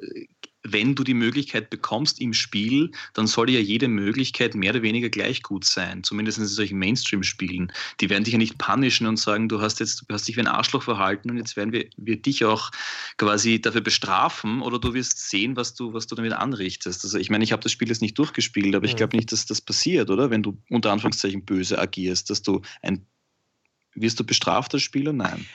wenn du die Möglichkeit bekommst im Spiel, dann soll ja jede Möglichkeit mehr oder weniger gleich gut sein. Zumindest in solchen Mainstream-Spielen. Die werden dich ja nicht punishen und sagen, du hast jetzt, du hast dich wie ein Arschloch verhalten und jetzt werden wir, wir dich auch quasi dafür bestrafen oder du wirst sehen, was du, was du damit anrichtest. Also ich meine, ich habe das Spiel jetzt nicht durchgespielt, aber ich glaube nicht, dass das passiert, oder? Wenn du unter Anführungszeichen böse agierst, dass du ein wirst du bestraft als Spieler? Nein.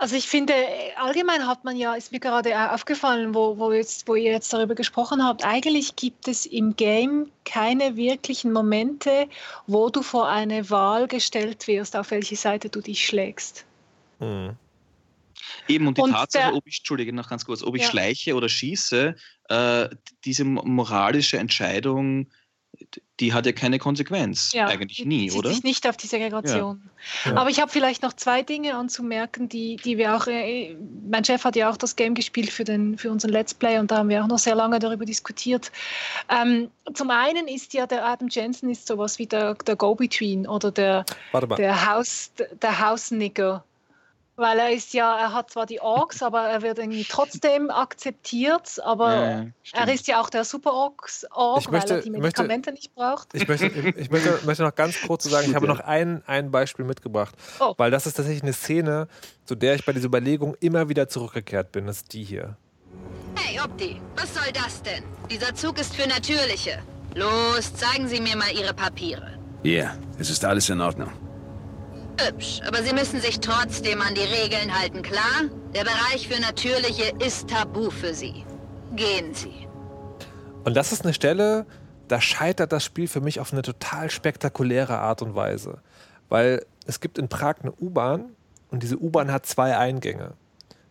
Also ich finde, allgemein hat man ja, ist mir gerade aufgefallen, wo, wo, jetzt, wo ihr jetzt darüber gesprochen habt, eigentlich gibt es im Game keine wirklichen Momente, wo du vor eine Wahl gestellt wirst, auf welche Seite du dich schlägst. Hm. Eben, und die und Tatsache, der, ob ich, Entschuldige, noch ganz kurz, ob ich ja. schleiche oder schieße, äh, diese moralische Entscheidung die hat ja keine Konsequenz. Ja, Eigentlich nie, oder? Sich nicht auf die Segregation. Ja. Aber ich habe vielleicht noch zwei Dinge anzumerken, die, die wir auch. Äh, mein Chef hat ja auch das Game gespielt für, den, für unseren Let's Play und da haben wir auch noch sehr lange darüber diskutiert. Ähm, zum einen ist ja der Adam Jensen ist sowas wie der, der Go-Between oder der, der House, der House-Nigger weil er ist ja, er hat zwar die Orks, aber er wird irgendwie trotzdem akzeptiert, aber ja, er ist ja auch der Super Orks Ork, weil er die Medikamente möchte, nicht braucht. Ich möchte, ich möchte, möchte, noch ganz kurz sagen, ich habe noch ein, ein Beispiel mitgebracht, oh. weil das ist tatsächlich eine Szene, zu der ich bei dieser Überlegung immer wieder zurückgekehrt bin, das ist die hier. Hey Opti, was soll das denn? Dieser Zug ist für Natürliche. Los, zeigen Sie mir mal Ihre Papiere. Ja, yeah, es ist alles in Ordnung. Hübsch, aber Sie müssen sich trotzdem an die Regeln halten, klar? Der Bereich für Natürliche ist tabu für Sie. Gehen Sie. Und das ist eine Stelle, da scheitert das Spiel für mich auf eine total spektakuläre Art und Weise. Weil es gibt in Prag eine U-Bahn und diese U-Bahn hat zwei Eingänge.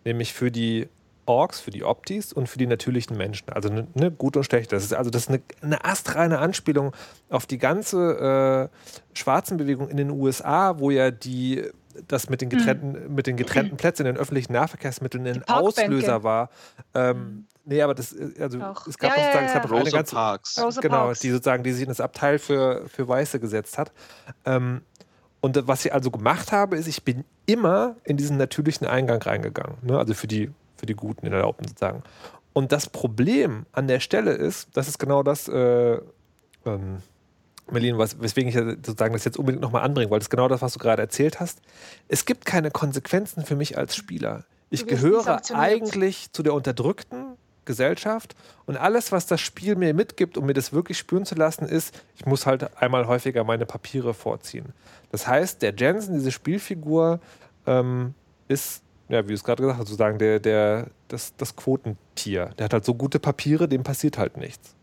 Nämlich für die Orks, für die Optis und für die natürlichen Menschen. Also ne, ne, gut und schlecht. Das ist also das ist eine, eine astreine Anspielung auf die ganze äh, schwarzen Bewegung in den USA, wo ja die das mit den getrennten, mhm. mit den getrennten Plätzen in den öffentlichen Nahverkehrsmitteln ein Auslöser war. Ähm, mhm. Nee, aber das, äh, also Auch. es gab ja, sozusagen, ja, ja. es gab eine ganze, Parks. Rosa genau, Parks. die sozusagen, die sich in das Abteil für, für Weiße gesetzt hat. Ähm, und was ich also gemacht habe, ist, ich bin immer in diesen natürlichen Eingang reingegangen. Ne? Also für die für die Guten in der Erlaubten sozusagen. Und das Problem an der Stelle ist, das ist genau das, äh, ähm, Merlin, was, weswegen ich sozusagen das jetzt unbedingt nochmal anbringe, weil das ist genau das, was du gerade erzählt hast. Es gibt keine Konsequenzen für mich als Spieler. Ich gehöre eigentlich zu der unterdrückten Gesellschaft und alles, was das Spiel mir mitgibt, um mir das wirklich spüren zu lassen, ist, ich muss halt einmal häufiger meine Papiere vorziehen. Das heißt, der Jensen, diese Spielfigur, ähm, ist ja, wie du es gerade gesagt hast, sozusagen der, der, das, das Quotentier. Der hat halt so gute Papiere, dem passiert halt nichts.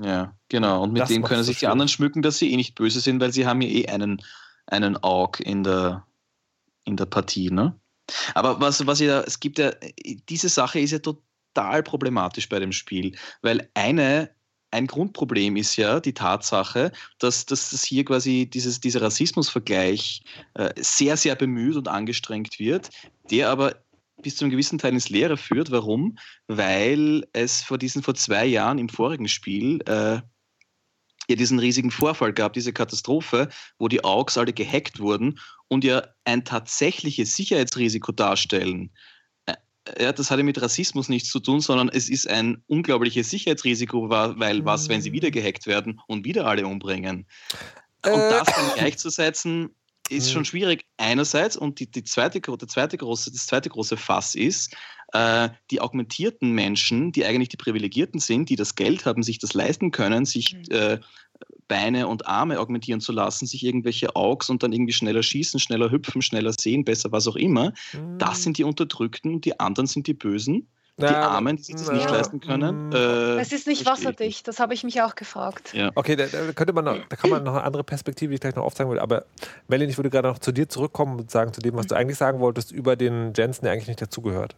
Ja, genau. Und mit das denen können sich die anderen schmücken, dass sie eh nicht böse sind, weil sie haben ja eh einen einen Aug in der, in der Partie. Ne? Aber was, was ja, es gibt ja, diese Sache ist ja total problematisch bei dem Spiel, weil eine ein Grundproblem ist ja die Tatsache, dass, dass das hier quasi dieses, dieser Rassismusvergleich äh, sehr, sehr bemüht und angestrengt wird, der aber bis zu einem gewissen Teil ins Leere führt. Warum? Weil es vor diesen vor zwei Jahren im vorigen Spiel äh, ja diesen riesigen Vorfall gab, diese Katastrophe, wo die AUX alle gehackt wurden und ja ein tatsächliches Sicherheitsrisiko darstellen. Ja, das hatte mit Rassismus nichts zu tun, sondern es ist ein unglaubliches Sicherheitsrisiko, weil was, wenn sie wieder gehackt werden und wieder alle umbringen? Und äh. das dann gleichzusetzen, ist schon schwierig einerseits und die, die zweite, der zweite große, das zweite große Fass ist, äh, die augmentierten Menschen, die eigentlich die Privilegierten sind, die das Geld haben, sich das leisten können, sich mhm. äh, Beine und Arme augmentieren zu lassen, sich irgendwelche Augs und dann irgendwie schneller schießen, schneller hüpfen, schneller sehen, besser, was auch immer. Mhm. Das sind die Unterdrückten und die anderen sind die Bösen. Die ja, Armen, die sich das ja. nicht leisten können. Mhm. Äh, es ist nicht wasserdicht, das habe ich mich auch gefragt. Ja. Okay, da, da, könnte man noch, da kann man noch eine andere Perspektive, die ich gleich noch aufzeigen will. Aber Melanie, ich würde gerade noch zu dir zurückkommen und sagen, zu dem, was mhm. du eigentlich sagen wolltest, über den Jensen, der eigentlich nicht dazugehört.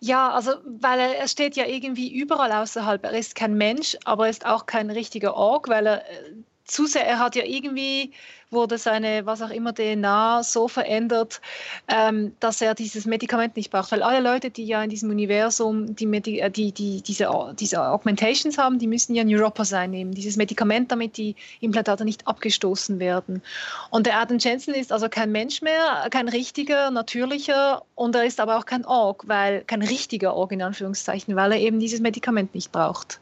Ja, also weil er, steht ja irgendwie überall außerhalb. Er ist kein Mensch, aber er ist auch kein richtiger Org, weil er äh, zu sehr, er hat ja irgendwie, wurde seine, was auch immer, DNA so verändert, ähm, dass er dieses Medikament nicht braucht. Weil alle Leute, die ja in diesem Universum die, Medi äh, die, die, diese, diese Augmentations haben, die müssen ja Neuropa sein, nehmen. Dieses Medikament, damit die Implantate nicht abgestoßen werden. Und der Adam Jensen ist also kein Mensch mehr, kein richtiger, natürlicher und er ist aber auch kein Org, weil kein richtiger Org in Anführungszeichen, weil er eben dieses Medikament nicht braucht.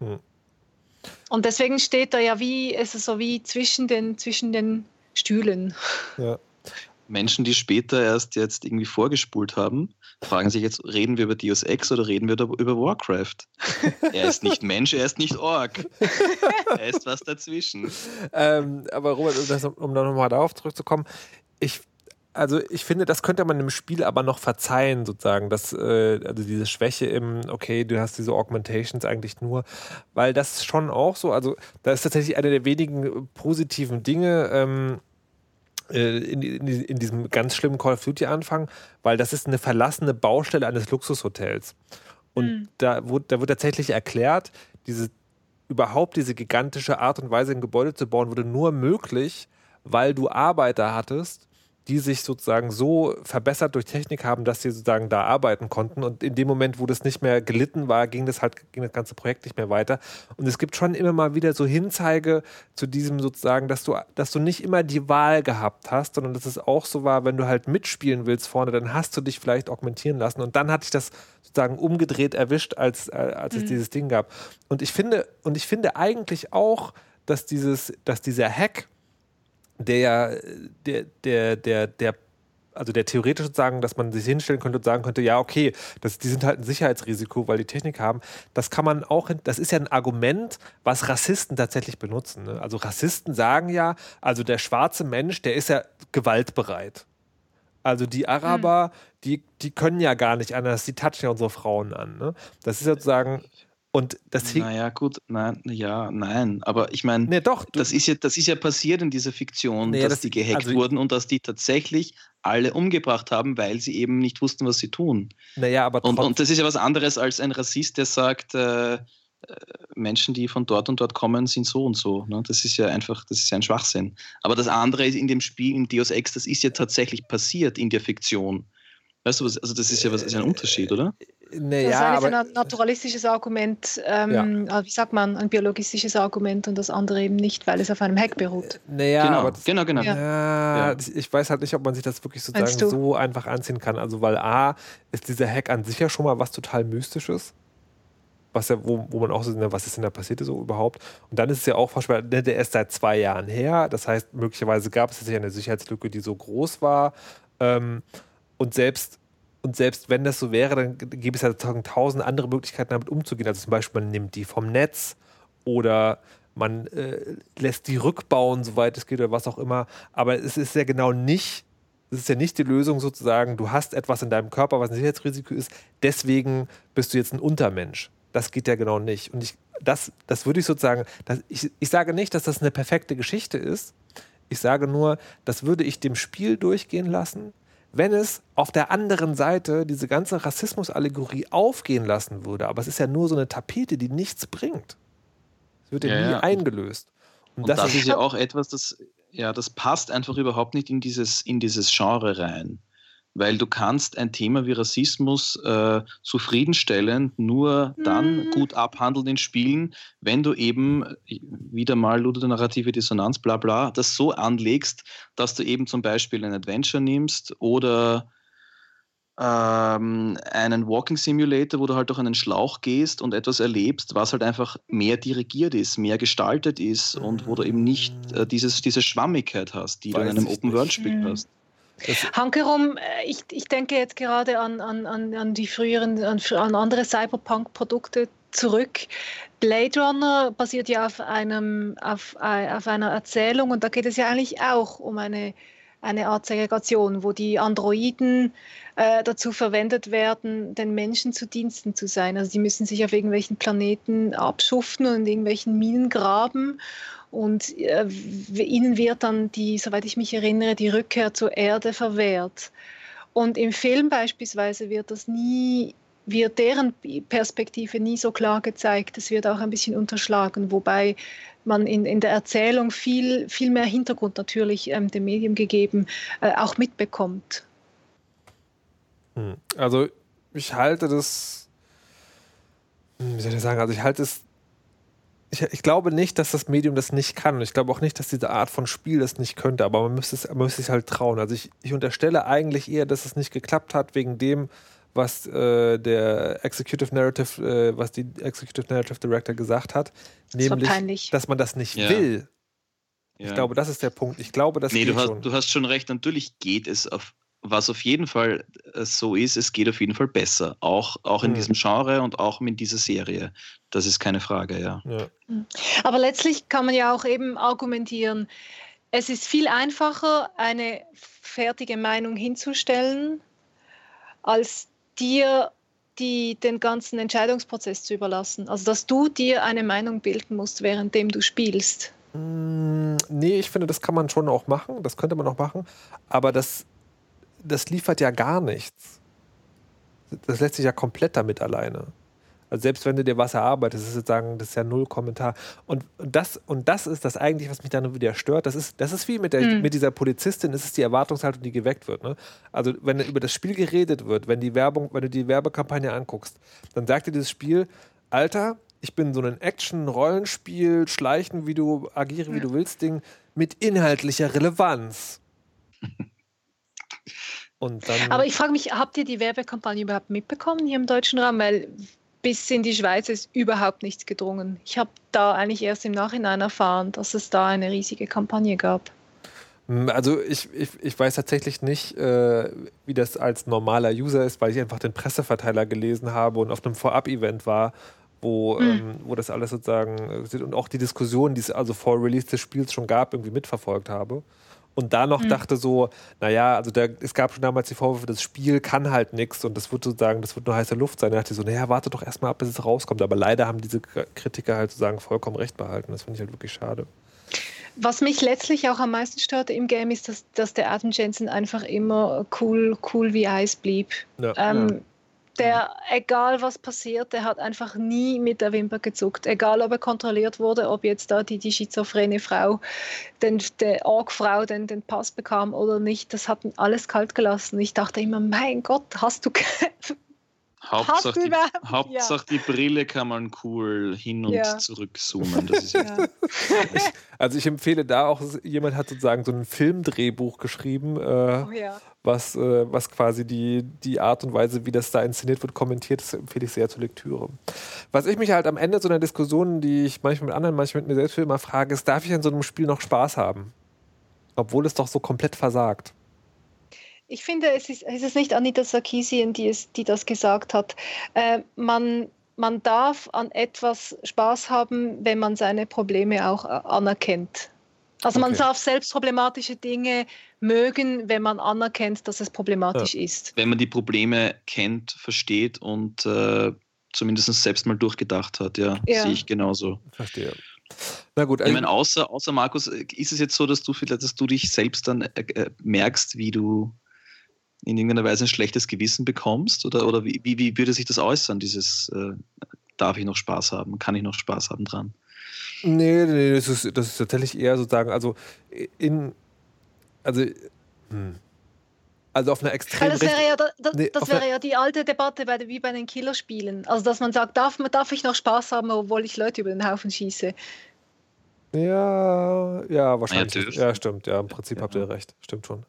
Hm. Und deswegen steht er ja wie, ist es so wie zwischen den, zwischen den Stühlen. Ja. Menschen, die später erst jetzt irgendwie vorgespult haben, fragen sich jetzt, reden wir über Deus Ex oder reden wir über Warcraft? er ist nicht Mensch, er ist nicht Ork. er ist was dazwischen. Ähm, aber Robert, um, das, um nochmal darauf zurückzukommen, ich also ich finde, das könnte man im Spiel aber noch verzeihen, sozusagen, dass, äh, also diese Schwäche im, okay, du hast diese Augmentations eigentlich nur, weil das schon auch so, also da ist tatsächlich eine der wenigen positiven Dinge, ähm, äh, in, in, in, diesem ganz schlimmen Call of Duty Anfang, weil das ist eine verlassene Baustelle eines Luxushotels. Und mhm. da, wurde, da wird tatsächlich erklärt, diese, überhaupt diese gigantische Art und Weise, ein Gebäude zu bauen, wurde nur möglich, weil du Arbeiter hattest, die sich sozusagen so verbessert durch Technik haben, dass sie sozusagen da arbeiten konnten. Und in dem Moment, wo das nicht mehr gelitten war, ging das halt, ging das ganze Projekt nicht mehr weiter. Und es gibt schon immer mal wieder so Hinzeige zu diesem sozusagen, dass du, dass du nicht immer die Wahl gehabt hast, sondern dass es auch so war, wenn du halt mitspielen willst vorne, dann hast du dich vielleicht augmentieren lassen. Und dann hatte ich das sozusagen umgedreht erwischt, als, äh, als mhm. es dieses Ding gab. Und ich finde, und ich finde eigentlich auch, dass dieses, dass dieser Hack, der ja, der, der, der, der also der theoretisch sozusagen, dass man sich hinstellen könnte und sagen könnte, ja, okay, das, die sind halt ein Sicherheitsrisiko, weil die Technik haben. Das kann man auch, das ist ja ein Argument, was Rassisten tatsächlich benutzen. Ne? Also Rassisten sagen ja, also der schwarze Mensch, der ist ja gewaltbereit. Also die Araber, hm. die, die können ja gar nicht anders, die touchen ja unsere Frauen an. Ne? Das ist sozusagen, und das Naja, gut, nein, ja, nein. Aber ich meine, nee, doch, das, ist ja, das ist ja passiert in dieser Fiktion, nee, dass das, die gehackt also, wurden und dass die tatsächlich alle umgebracht haben, weil sie eben nicht wussten, was sie tun. Naja, aber und, und das ist ja was anderes als ein Rassist, der sagt, äh, äh, Menschen, die von dort und dort kommen, sind so und so. Ne? Das ist ja einfach, das ist ja ein Schwachsinn. Aber das andere in dem Spiel, in Deus Ex, das ist ja tatsächlich passiert in der Fiktion. Weißt du, also das ist ja was, ist ein Unterschied, oder? Naja, das ist ein naturalistisches Argument, ähm, ja. wie sagt man, ein biologistisches Argument und das andere eben nicht, weil es auf einem Hack beruht. Naja, genau, aber das, genau, genau. Ja, ja. Ich weiß halt nicht, ob man sich das wirklich sozusagen so einfach anziehen kann. Also, weil A, ist dieser Hack an sich ja schon mal was total Mystisches. Was ja, wo, wo man auch so, was ist denn da passiert so überhaupt? Und dann ist es ja auch fast, der ist seit zwei Jahren her. Das heißt, möglicherweise gab es ja eine Sicherheitslücke, die so groß war. Ähm, und selbst und selbst wenn das so wäre, dann gäbe es ja tausend andere Möglichkeiten, damit umzugehen. Also zum Beispiel, man nimmt die vom Netz oder man äh, lässt die rückbauen, soweit es geht oder was auch immer. Aber es ist ja genau nicht, es ist ja nicht die Lösung sozusagen, du hast etwas in deinem Körper, was ein Sicherheitsrisiko ist, deswegen bist du jetzt ein Untermensch. das geht ja genau nicht. Und ich, das, das würde ich sozusagen, das, ich, ich sage nicht, dass das eine perfekte Geschichte ist. Ich sage nur, das würde ich dem Spiel durchgehen lassen, wenn es auf der anderen Seite diese ganze Rassismus-Allegorie aufgehen lassen würde. Aber es ist ja nur so eine Tapete, die nichts bringt. Es wird ja, ja nie ja. eingelöst. Und, Und das, das, ist ja auch etwas, das, ja, das passt einfach überhaupt nicht in dieses, in dieses Genre rein weil du kannst ein Thema wie Rassismus äh, zufriedenstellend nur dann mhm. gut abhandeln in Spielen, wenn du eben äh, wieder mal ludonarrative Dissonanz, bla bla, das so anlegst, dass du eben zum Beispiel ein Adventure nimmst oder ähm, einen Walking Simulator, wo du halt durch einen Schlauch gehst und etwas erlebst, was halt einfach mehr dirigiert ist, mehr gestaltet ist und wo du eben nicht äh, dieses, diese Schwammigkeit hast, die Weiß du in einem Open-World-Spiel mhm. hast. Hankerum, äh, ich, ich denke jetzt gerade an, an, an die früheren, an, an andere Cyberpunk-Produkte zurück. Blade Runner basiert ja auf, einem, auf, äh, auf einer Erzählung und da geht es ja eigentlich auch um eine, eine Art Segregation, wo die Androiden äh, dazu verwendet werden, den Menschen zu Diensten zu sein. Also die müssen sich auf irgendwelchen Planeten abschuften und in irgendwelchen Minen graben und äh, ihnen wird dann die, soweit ich mich erinnere, die Rückkehr zur Erde verwehrt. Und im Film beispielsweise wird das nie, wird deren Perspektive nie so klar gezeigt. Es wird auch ein bisschen unterschlagen, wobei man in, in der Erzählung viel, viel mehr Hintergrund natürlich ähm, dem Medium gegeben äh, auch mitbekommt. Hm. Also ich halte das, hm, wie soll ich sagen, also ich halte es ich, ich, glaube nicht, dass das Medium das nicht kann. Und ich glaube auch nicht, dass diese Art von Spiel das nicht könnte. Aber man müsste es, man müsste es halt trauen. Also ich, ich unterstelle eigentlich eher, dass es nicht geklappt hat wegen dem, was äh, der Executive Narrative, äh, was die Executive Narrative Director gesagt hat, das nämlich, dass man das nicht ja. will. Ich ja. glaube, das ist der Punkt. Ich glaube, das nee, geht du hast, schon. du hast schon recht. Natürlich geht es auf was auf jeden Fall äh, so ist, es geht auf jeden Fall besser. Auch, auch in mhm. diesem Genre und auch in dieser Serie. Das ist keine Frage, ja. ja. Mhm. Aber letztlich kann man ja auch eben argumentieren, es ist viel einfacher, eine fertige Meinung hinzustellen, als dir die, den ganzen Entscheidungsprozess zu überlassen. Also dass du dir eine Meinung bilden musst, währenddem du spielst. Mm, nee, ich finde, das kann man schon auch machen, das könnte man auch machen, aber das das liefert ja gar nichts. Das lässt sich ja komplett damit alleine. Also selbst wenn du dir was erarbeitest, ist sozusagen, das ist ja null Kommentar. Und das, und das ist das eigentlich, was mich dann wieder stört. Das ist, das ist wie mit, der, mhm. mit dieser Polizistin, das ist die Erwartungshaltung, die geweckt wird. Ne? Also wenn über das Spiel geredet wird, wenn die Werbung, wenn du die Werbekampagne anguckst, dann sagt dir dieses Spiel, Alter, ich bin so ein Action-Rollenspiel, Schleichen, wie du agiere, wie du willst, Ding mit inhaltlicher Relevanz. Aber ich frage mich, habt ihr die Werbekampagne überhaupt mitbekommen hier im deutschen Raum? Weil bis in die Schweiz ist überhaupt nichts gedrungen. Ich habe da eigentlich erst im Nachhinein erfahren, dass es da eine riesige Kampagne gab. Hm, also ich, ich, ich weiß tatsächlich nicht, äh, wie das als normaler User ist, weil ich einfach den Presseverteiler gelesen habe und auf einem Vorab-Event war, wo, mhm. ähm, wo das alles sozusagen äh, und auch die Diskussion, die es also vor Release des Spiels schon gab, irgendwie mitverfolgt habe und da noch mhm. dachte so, naja, also da, es gab schon damals die Vorwürfe, das Spiel kann halt nichts und das wird sozusagen, das wird nur heiße Luft sein. Da dachte ich so, naja, warte doch erstmal ab, bis es rauskommt. Aber leider haben diese Kritiker halt sozusagen vollkommen recht behalten. Das finde ich halt wirklich schade. Was mich letztlich auch am meisten störte im Game ist, dass, dass der Adam Jensen einfach immer cool, cool wie Eis blieb. Ja, ähm, ja der, egal was passiert, der hat einfach nie mit der Wimper gezuckt. Egal, ob er kontrolliert wurde, ob jetzt da die, die schizophrene Frau, den, der Org-Frau den, den Pass bekam oder nicht, das hat ihn alles kalt gelassen. Ich dachte immer, mein Gott, hast du Hauptsache, die, Hauptsache ja. die Brille kann man cool hin und ja. zurück zoomen. Ja. also ich empfehle da auch, jemand hat sozusagen so ein Filmdrehbuch geschrieben, äh, oh, was, äh, was quasi die, die Art und Weise, wie das da inszeniert wird, kommentiert. Das empfehle ich sehr zur Lektüre. Was ich mich halt am Ende so einer Diskussion, die ich manchmal mit anderen, manchmal mit mir selbst immer frage, ist, darf ich an so einem Spiel noch Spaß haben? Obwohl es doch so komplett versagt. Ich finde, es ist, es ist nicht Anita Sarkeesian, die, es, die das gesagt hat. Äh, man, man darf an etwas Spaß haben, wenn man seine Probleme auch äh, anerkennt. Also okay. man darf selbst problematische Dinge mögen, wenn man anerkennt, dass es problematisch ja. ist. Wenn man die Probleme kennt, versteht und äh, zumindest selbst mal durchgedacht hat. Ja, ja. sehe ich genauso. Verstehe. Na gut, ich also meine, außer, außer Markus, ist es jetzt so, dass du vielleicht, dass du dich selbst dann äh, äh, merkst, wie du in irgendeiner Weise ein schlechtes Gewissen bekommst? Oder, oder wie, wie, würde sich das äußern, dieses äh, darf ich noch Spaß haben, kann ich noch Spaß haben dran? Nee, nee, das ist, das ist tatsächlich eher sozusagen, also in, also, hm. Also auf einer extrem. Das wäre, ja, das, nee, das wäre ja die alte Debatte bei, wie bei den Killerspielen. Also dass man sagt, darf, darf ich noch Spaß haben, obwohl ich Leute über den Haufen schieße? Ja, ja, wahrscheinlich. Ja, ja stimmt. Ja, im Prinzip ja. habt ihr recht. Stimmt schon.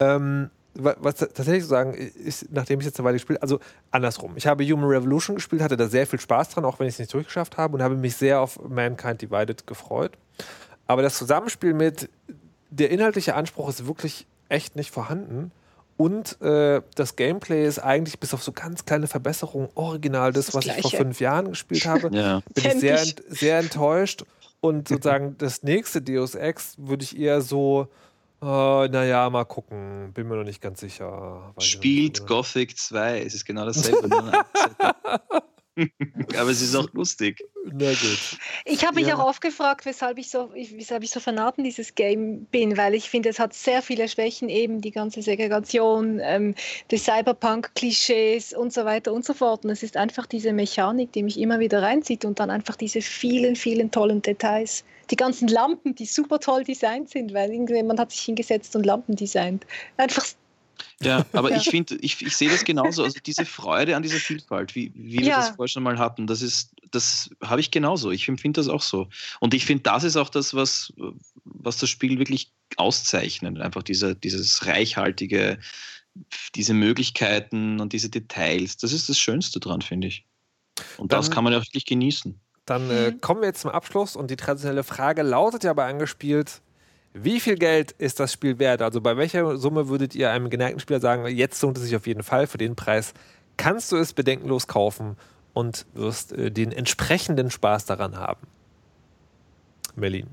Ähm, was tatsächlich zu sagen ist, nachdem ich jetzt eine Weile gespielt also andersrum. Ich habe Human Revolution gespielt, hatte da sehr viel Spaß dran, auch wenn ich es nicht durchgeschafft habe und habe mich sehr auf Mankind Divided gefreut. Aber das Zusammenspiel mit der inhaltliche Anspruch ist wirklich echt nicht vorhanden. Und äh, das Gameplay ist eigentlich bis auf so ganz kleine Verbesserungen original das, das was Gleiche. ich vor fünf Jahren gespielt habe. ja. Bin ich sehr, sehr enttäuscht. Und sozusagen das nächste Deus Ex würde ich eher so Uh, naja, mal gucken. Bin mir noch nicht ganz sicher. Weiß Spielt nicht, Gothic 2. Es ist genau dasselbe. Aber es ist auch lustig. Na gut. Ich habe mich ja. auch oft gefragt, weshalb ich so, weshalb ich so vernaten dieses Game bin, weil ich finde, es hat sehr viele Schwächen, eben die ganze Segregation, ähm, die Cyberpunk-Klischees und so weiter und so fort. Und es ist einfach diese Mechanik, die mich immer wieder reinzieht und dann einfach diese vielen, vielen tollen Details. Die ganzen Lampen, die super toll designt sind, weil irgendjemand hat sich hingesetzt und Lampen designt. Einfach ja, aber ja. ich finde, ich, ich sehe das genauso. Also diese Freude an dieser Vielfalt, wie, wie wir ja. das vorher schon mal hatten, das ist, das habe ich genauso. Ich empfinde das auch so. Und ich finde, das ist auch das, was, was das Spiel wirklich auszeichnet. Einfach diese, dieses reichhaltige, diese Möglichkeiten und diese Details. Das ist das Schönste dran, finde ich. Und dann, das kann man ja wirklich genießen. Dann äh, mhm. kommen wir jetzt zum Abschluss und die traditionelle Frage lautet ja bei angespielt, wie viel Geld ist das Spiel wert? Also bei welcher Summe würdet ihr einem geneigten Spieler sagen, jetzt lohnt es sich auf jeden Fall, für den Preis kannst du es bedenkenlos kaufen und wirst äh, den entsprechenden Spaß daran haben? Merlin.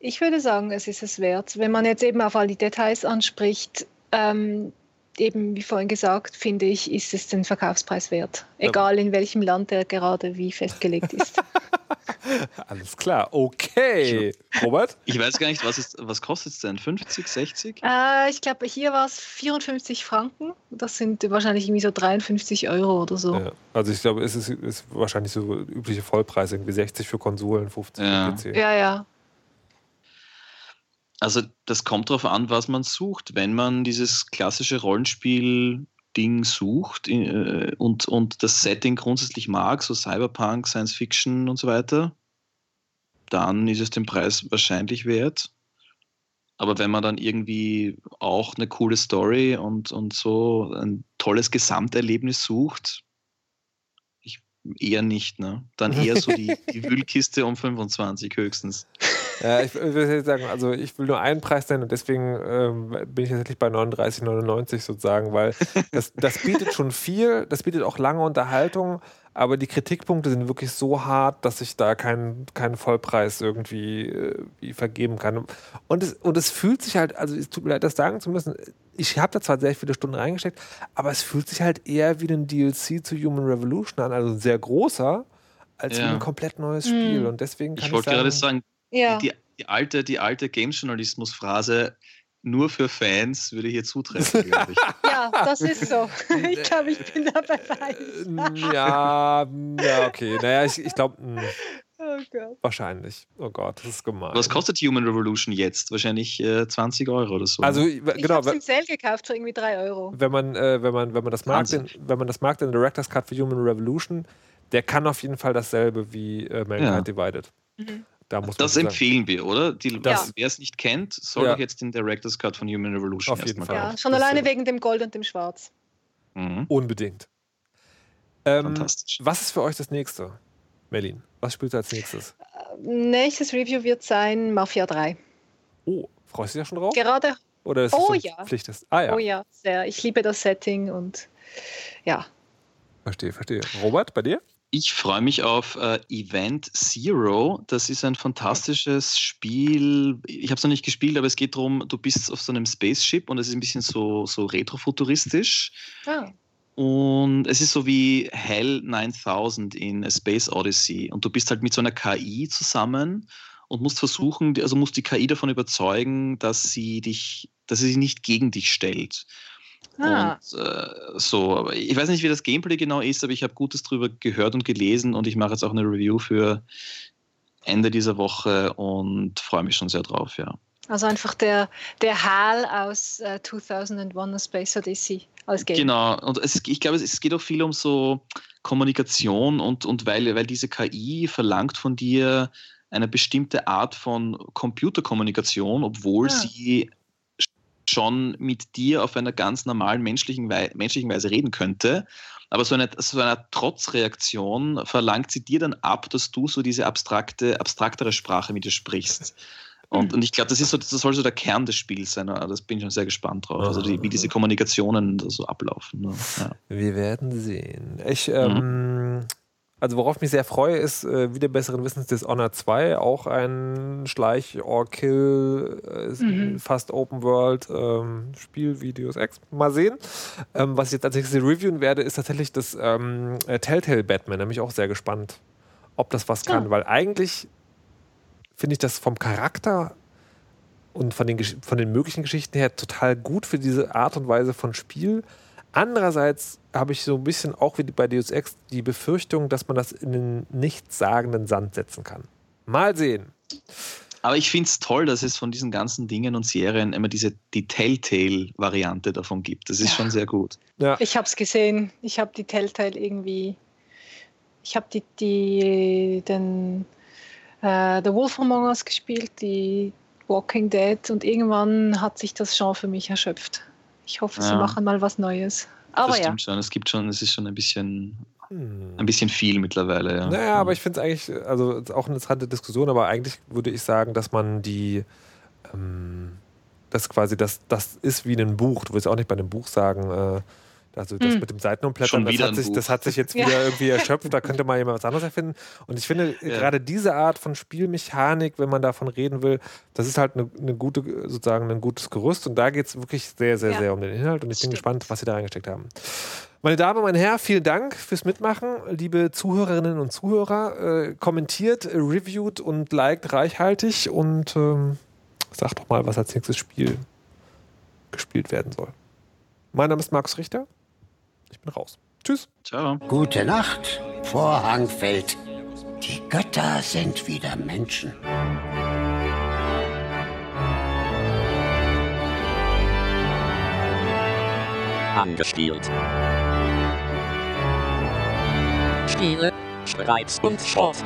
Ich würde sagen, es ist es wert. Wenn man jetzt eben auf all die Details anspricht, ähm, eben wie vorhin gesagt, finde ich, ist es den Verkaufspreis wert. Egal in welchem Land er gerade wie festgelegt ist. Alles klar, okay. Robert? Ich weiß gar nicht, was, ist, was kostet es denn? 50, 60? Äh, ich glaube, hier war es 54 Franken. Das sind wahrscheinlich irgendwie so 53 Euro oder so. Ja, also ich glaube, es ist, ist, wahrscheinlich so übliche Vollpreis, irgendwie 60 für Konsolen, 50 ja. für PC. Ja, ja. Also das kommt darauf an, was man sucht. Wenn man dieses klassische Rollenspiel Ding sucht äh, und, und das Setting grundsätzlich mag, so Cyberpunk, Science Fiction und so weiter, dann ist es den Preis wahrscheinlich wert. Aber wenn man dann irgendwie auch eine coole Story und, und so ein tolles Gesamterlebnis sucht, eher nicht, ne? Dann eher so die, die Wühlkiste um 25 höchstens. Ja, ich, will sagen, also ich will nur einen Preis nennen und deswegen ähm, bin ich tatsächlich bei 39,99 sozusagen, weil das, das bietet schon viel, das bietet auch lange Unterhaltung, aber die Kritikpunkte sind wirklich so hart, dass ich da keinen, keinen Vollpreis irgendwie äh, vergeben kann. Und es, und es fühlt sich halt, also es tut mir leid, das sagen zu müssen, ich habe da zwar sehr viele Stunden reingesteckt, aber es fühlt sich halt eher wie ein DLC zu Human Revolution an, also ein sehr großer, als ja. wie ein komplett neues Spiel. Mhm. Und deswegen kann ich, ich wollte gerade sagen, ja. Die, die, alte, die alte Games-Journalismus-Phrase, nur für Fans würde hier zutreffen, glaube ich. Ja, das ist so. Ich glaube, ich bin dabei bei. ja, ja, okay. Naja, ich, ich glaube. Hm, oh wahrscheinlich. Oh Gott, das ist gemein. Was kostet Human Revolution jetzt? Wahrscheinlich äh, 20 Euro oder so. Also, ich genau. habe es im Sale gekauft für irgendwie 3 Euro. Wenn man, äh, wenn man, wenn man das mag, den, wenn man das mag, den Director's Cut für Human Revolution, der kann auf jeden Fall dasselbe wie äh, Mankind ja. Divided. Mhm. Da das empfehlen wir, oder? Die, ja. Wer es nicht kennt, soll ja. jetzt den Director's Cut von Human Revolution Auf jeden Fall. Ja, schon das alleine wegen dem Gold und dem Schwarz. Mhm. Unbedingt. Ähm, Fantastisch. Was ist für euch das nächste? Merlin, was spielt ihr als nächstes? Äh, nächstes Review wird sein Mafia 3. Oh, freust du dich ja schon drauf? Gerade. Oder ist oh, das ja. Pflicht ist? Ah, ja. Oh ja, sehr. Ich liebe das Setting und ja. Verstehe, verstehe. Robert, bei dir? Ich freue mich auf äh, Event Zero. Das ist ein fantastisches Spiel. Ich habe es noch nicht gespielt, aber es geht darum, du bist auf so einem Spaceship und es ist ein bisschen so, so retrofuturistisch. Ah. Und es ist so wie Hell 9000 in A Space Odyssey. Und du bist halt mit so einer KI zusammen und musst versuchen, also musst die KI davon überzeugen, dass sie dich, dass sie sich nicht gegen dich stellt. Ah. Und äh, so, aber ich weiß nicht, wie das Gameplay genau ist, aber ich habe Gutes drüber gehört und gelesen und ich mache jetzt auch eine Review für Ende dieser Woche und freue mich schon sehr drauf, ja. Also einfach der, der HAL aus äh, 2001 A Space Odyssey als Game. Genau, und es, ich glaube, es, es, geht auch viel um so Kommunikation und, und weil, weil diese KI verlangt von dir eine bestimmte Art von Computerkommunikation, obwohl ja. Ah. sie schon mit dir auf einer ganz normalen menschlichen, Wei menschlichen Weise reden könnte. Aber so eine, so eine Trotzreaktion verlangt sie dir dann ab, dass du so diese abstrakte, abstraktere Sprache mit ihr sprichst. Und, und ich glaube, das, so, das soll so der Kern des Spiels sein. Das bin ich schon sehr gespannt drauf. Also die, wie diese Kommunikationen so ablaufen. Ne? Ja. Wir werden sehen. Ich, ähm, mhm. Also worauf mich sehr freue, ist äh, wieder besseren Wissens Dishonored 2, auch ein Schleich or Kill, äh, mhm. fast Open World ähm, Spiel, Videos X. Mal sehen. Ähm, was ich jetzt als nächstes reviewen werde, ist tatsächlich das ähm, äh, Telltale Batman. Da bin ich auch sehr gespannt, ob das was kann, ja. weil eigentlich finde ich das vom Charakter und von den, von den möglichen Geschichten her total gut für diese Art und Weise von Spiel. Andererseits habe ich so ein bisschen auch wie bei Deus Ex die Befürchtung, dass man das in den nichtssagenden Sand setzen kann. Mal sehen. Aber ich finde es toll, dass es von diesen ganzen Dingen und Serien immer diese die Telltale-Variante davon gibt. Das ist ja. schon sehr gut. Ja. Ich habe es gesehen. Ich habe die Telltale irgendwie. Ich habe die, die, den äh, The Wolf Among Us gespielt, die Walking Dead und irgendwann hat sich das Genre für mich erschöpft. Ich hoffe, sie machen mal was Neues. Aber das stimmt ja. schon. Es gibt schon, es ist schon ein bisschen, hm. ein bisschen viel mittlerweile. Ja. Naja, aber ich finde es eigentlich, also auch eine interessante Diskussion, aber eigentlich würde ich sagen, dass man die, ähm, das quasi, das, das ist wie ein Buch. Du willst auch nicht bei einem Buch sagen, äh, also das hm. mit dem Seitenumblättern, das hat, sich, das hat sich jetzt wieder ja. irgendwie erschöpft, da könnte mal jemand was anderes erfinden. Und ich finde, ja. gerade diese Art von Spielmechanik, wenn man davon reden will, das ist halt eine, eine gute, sozusagen ein gutes Gerüst. Und da geht es wirklich sehr, sehr, ja. sehr um den Inhalt. Und ich bin gespannt, was sie da reingesteckt haben. Meine Damen, mein Herr, vielen Dank fürs Mitmachen. Liebe Zuhörerinnen und Zuhörer, äh, kommentiert, reviewt und liked reichhaltig und ähm, sagt doch mal, was als nächstes Spiel gespielt werden soll. Mein Name ist Markus Richter. Ich bin raus. Tschüss. Ciao. Gute Nacht. Vorhang fällt. Die Götter sind wieder Menschen. Angestielt. Spiele, Streits und Sport.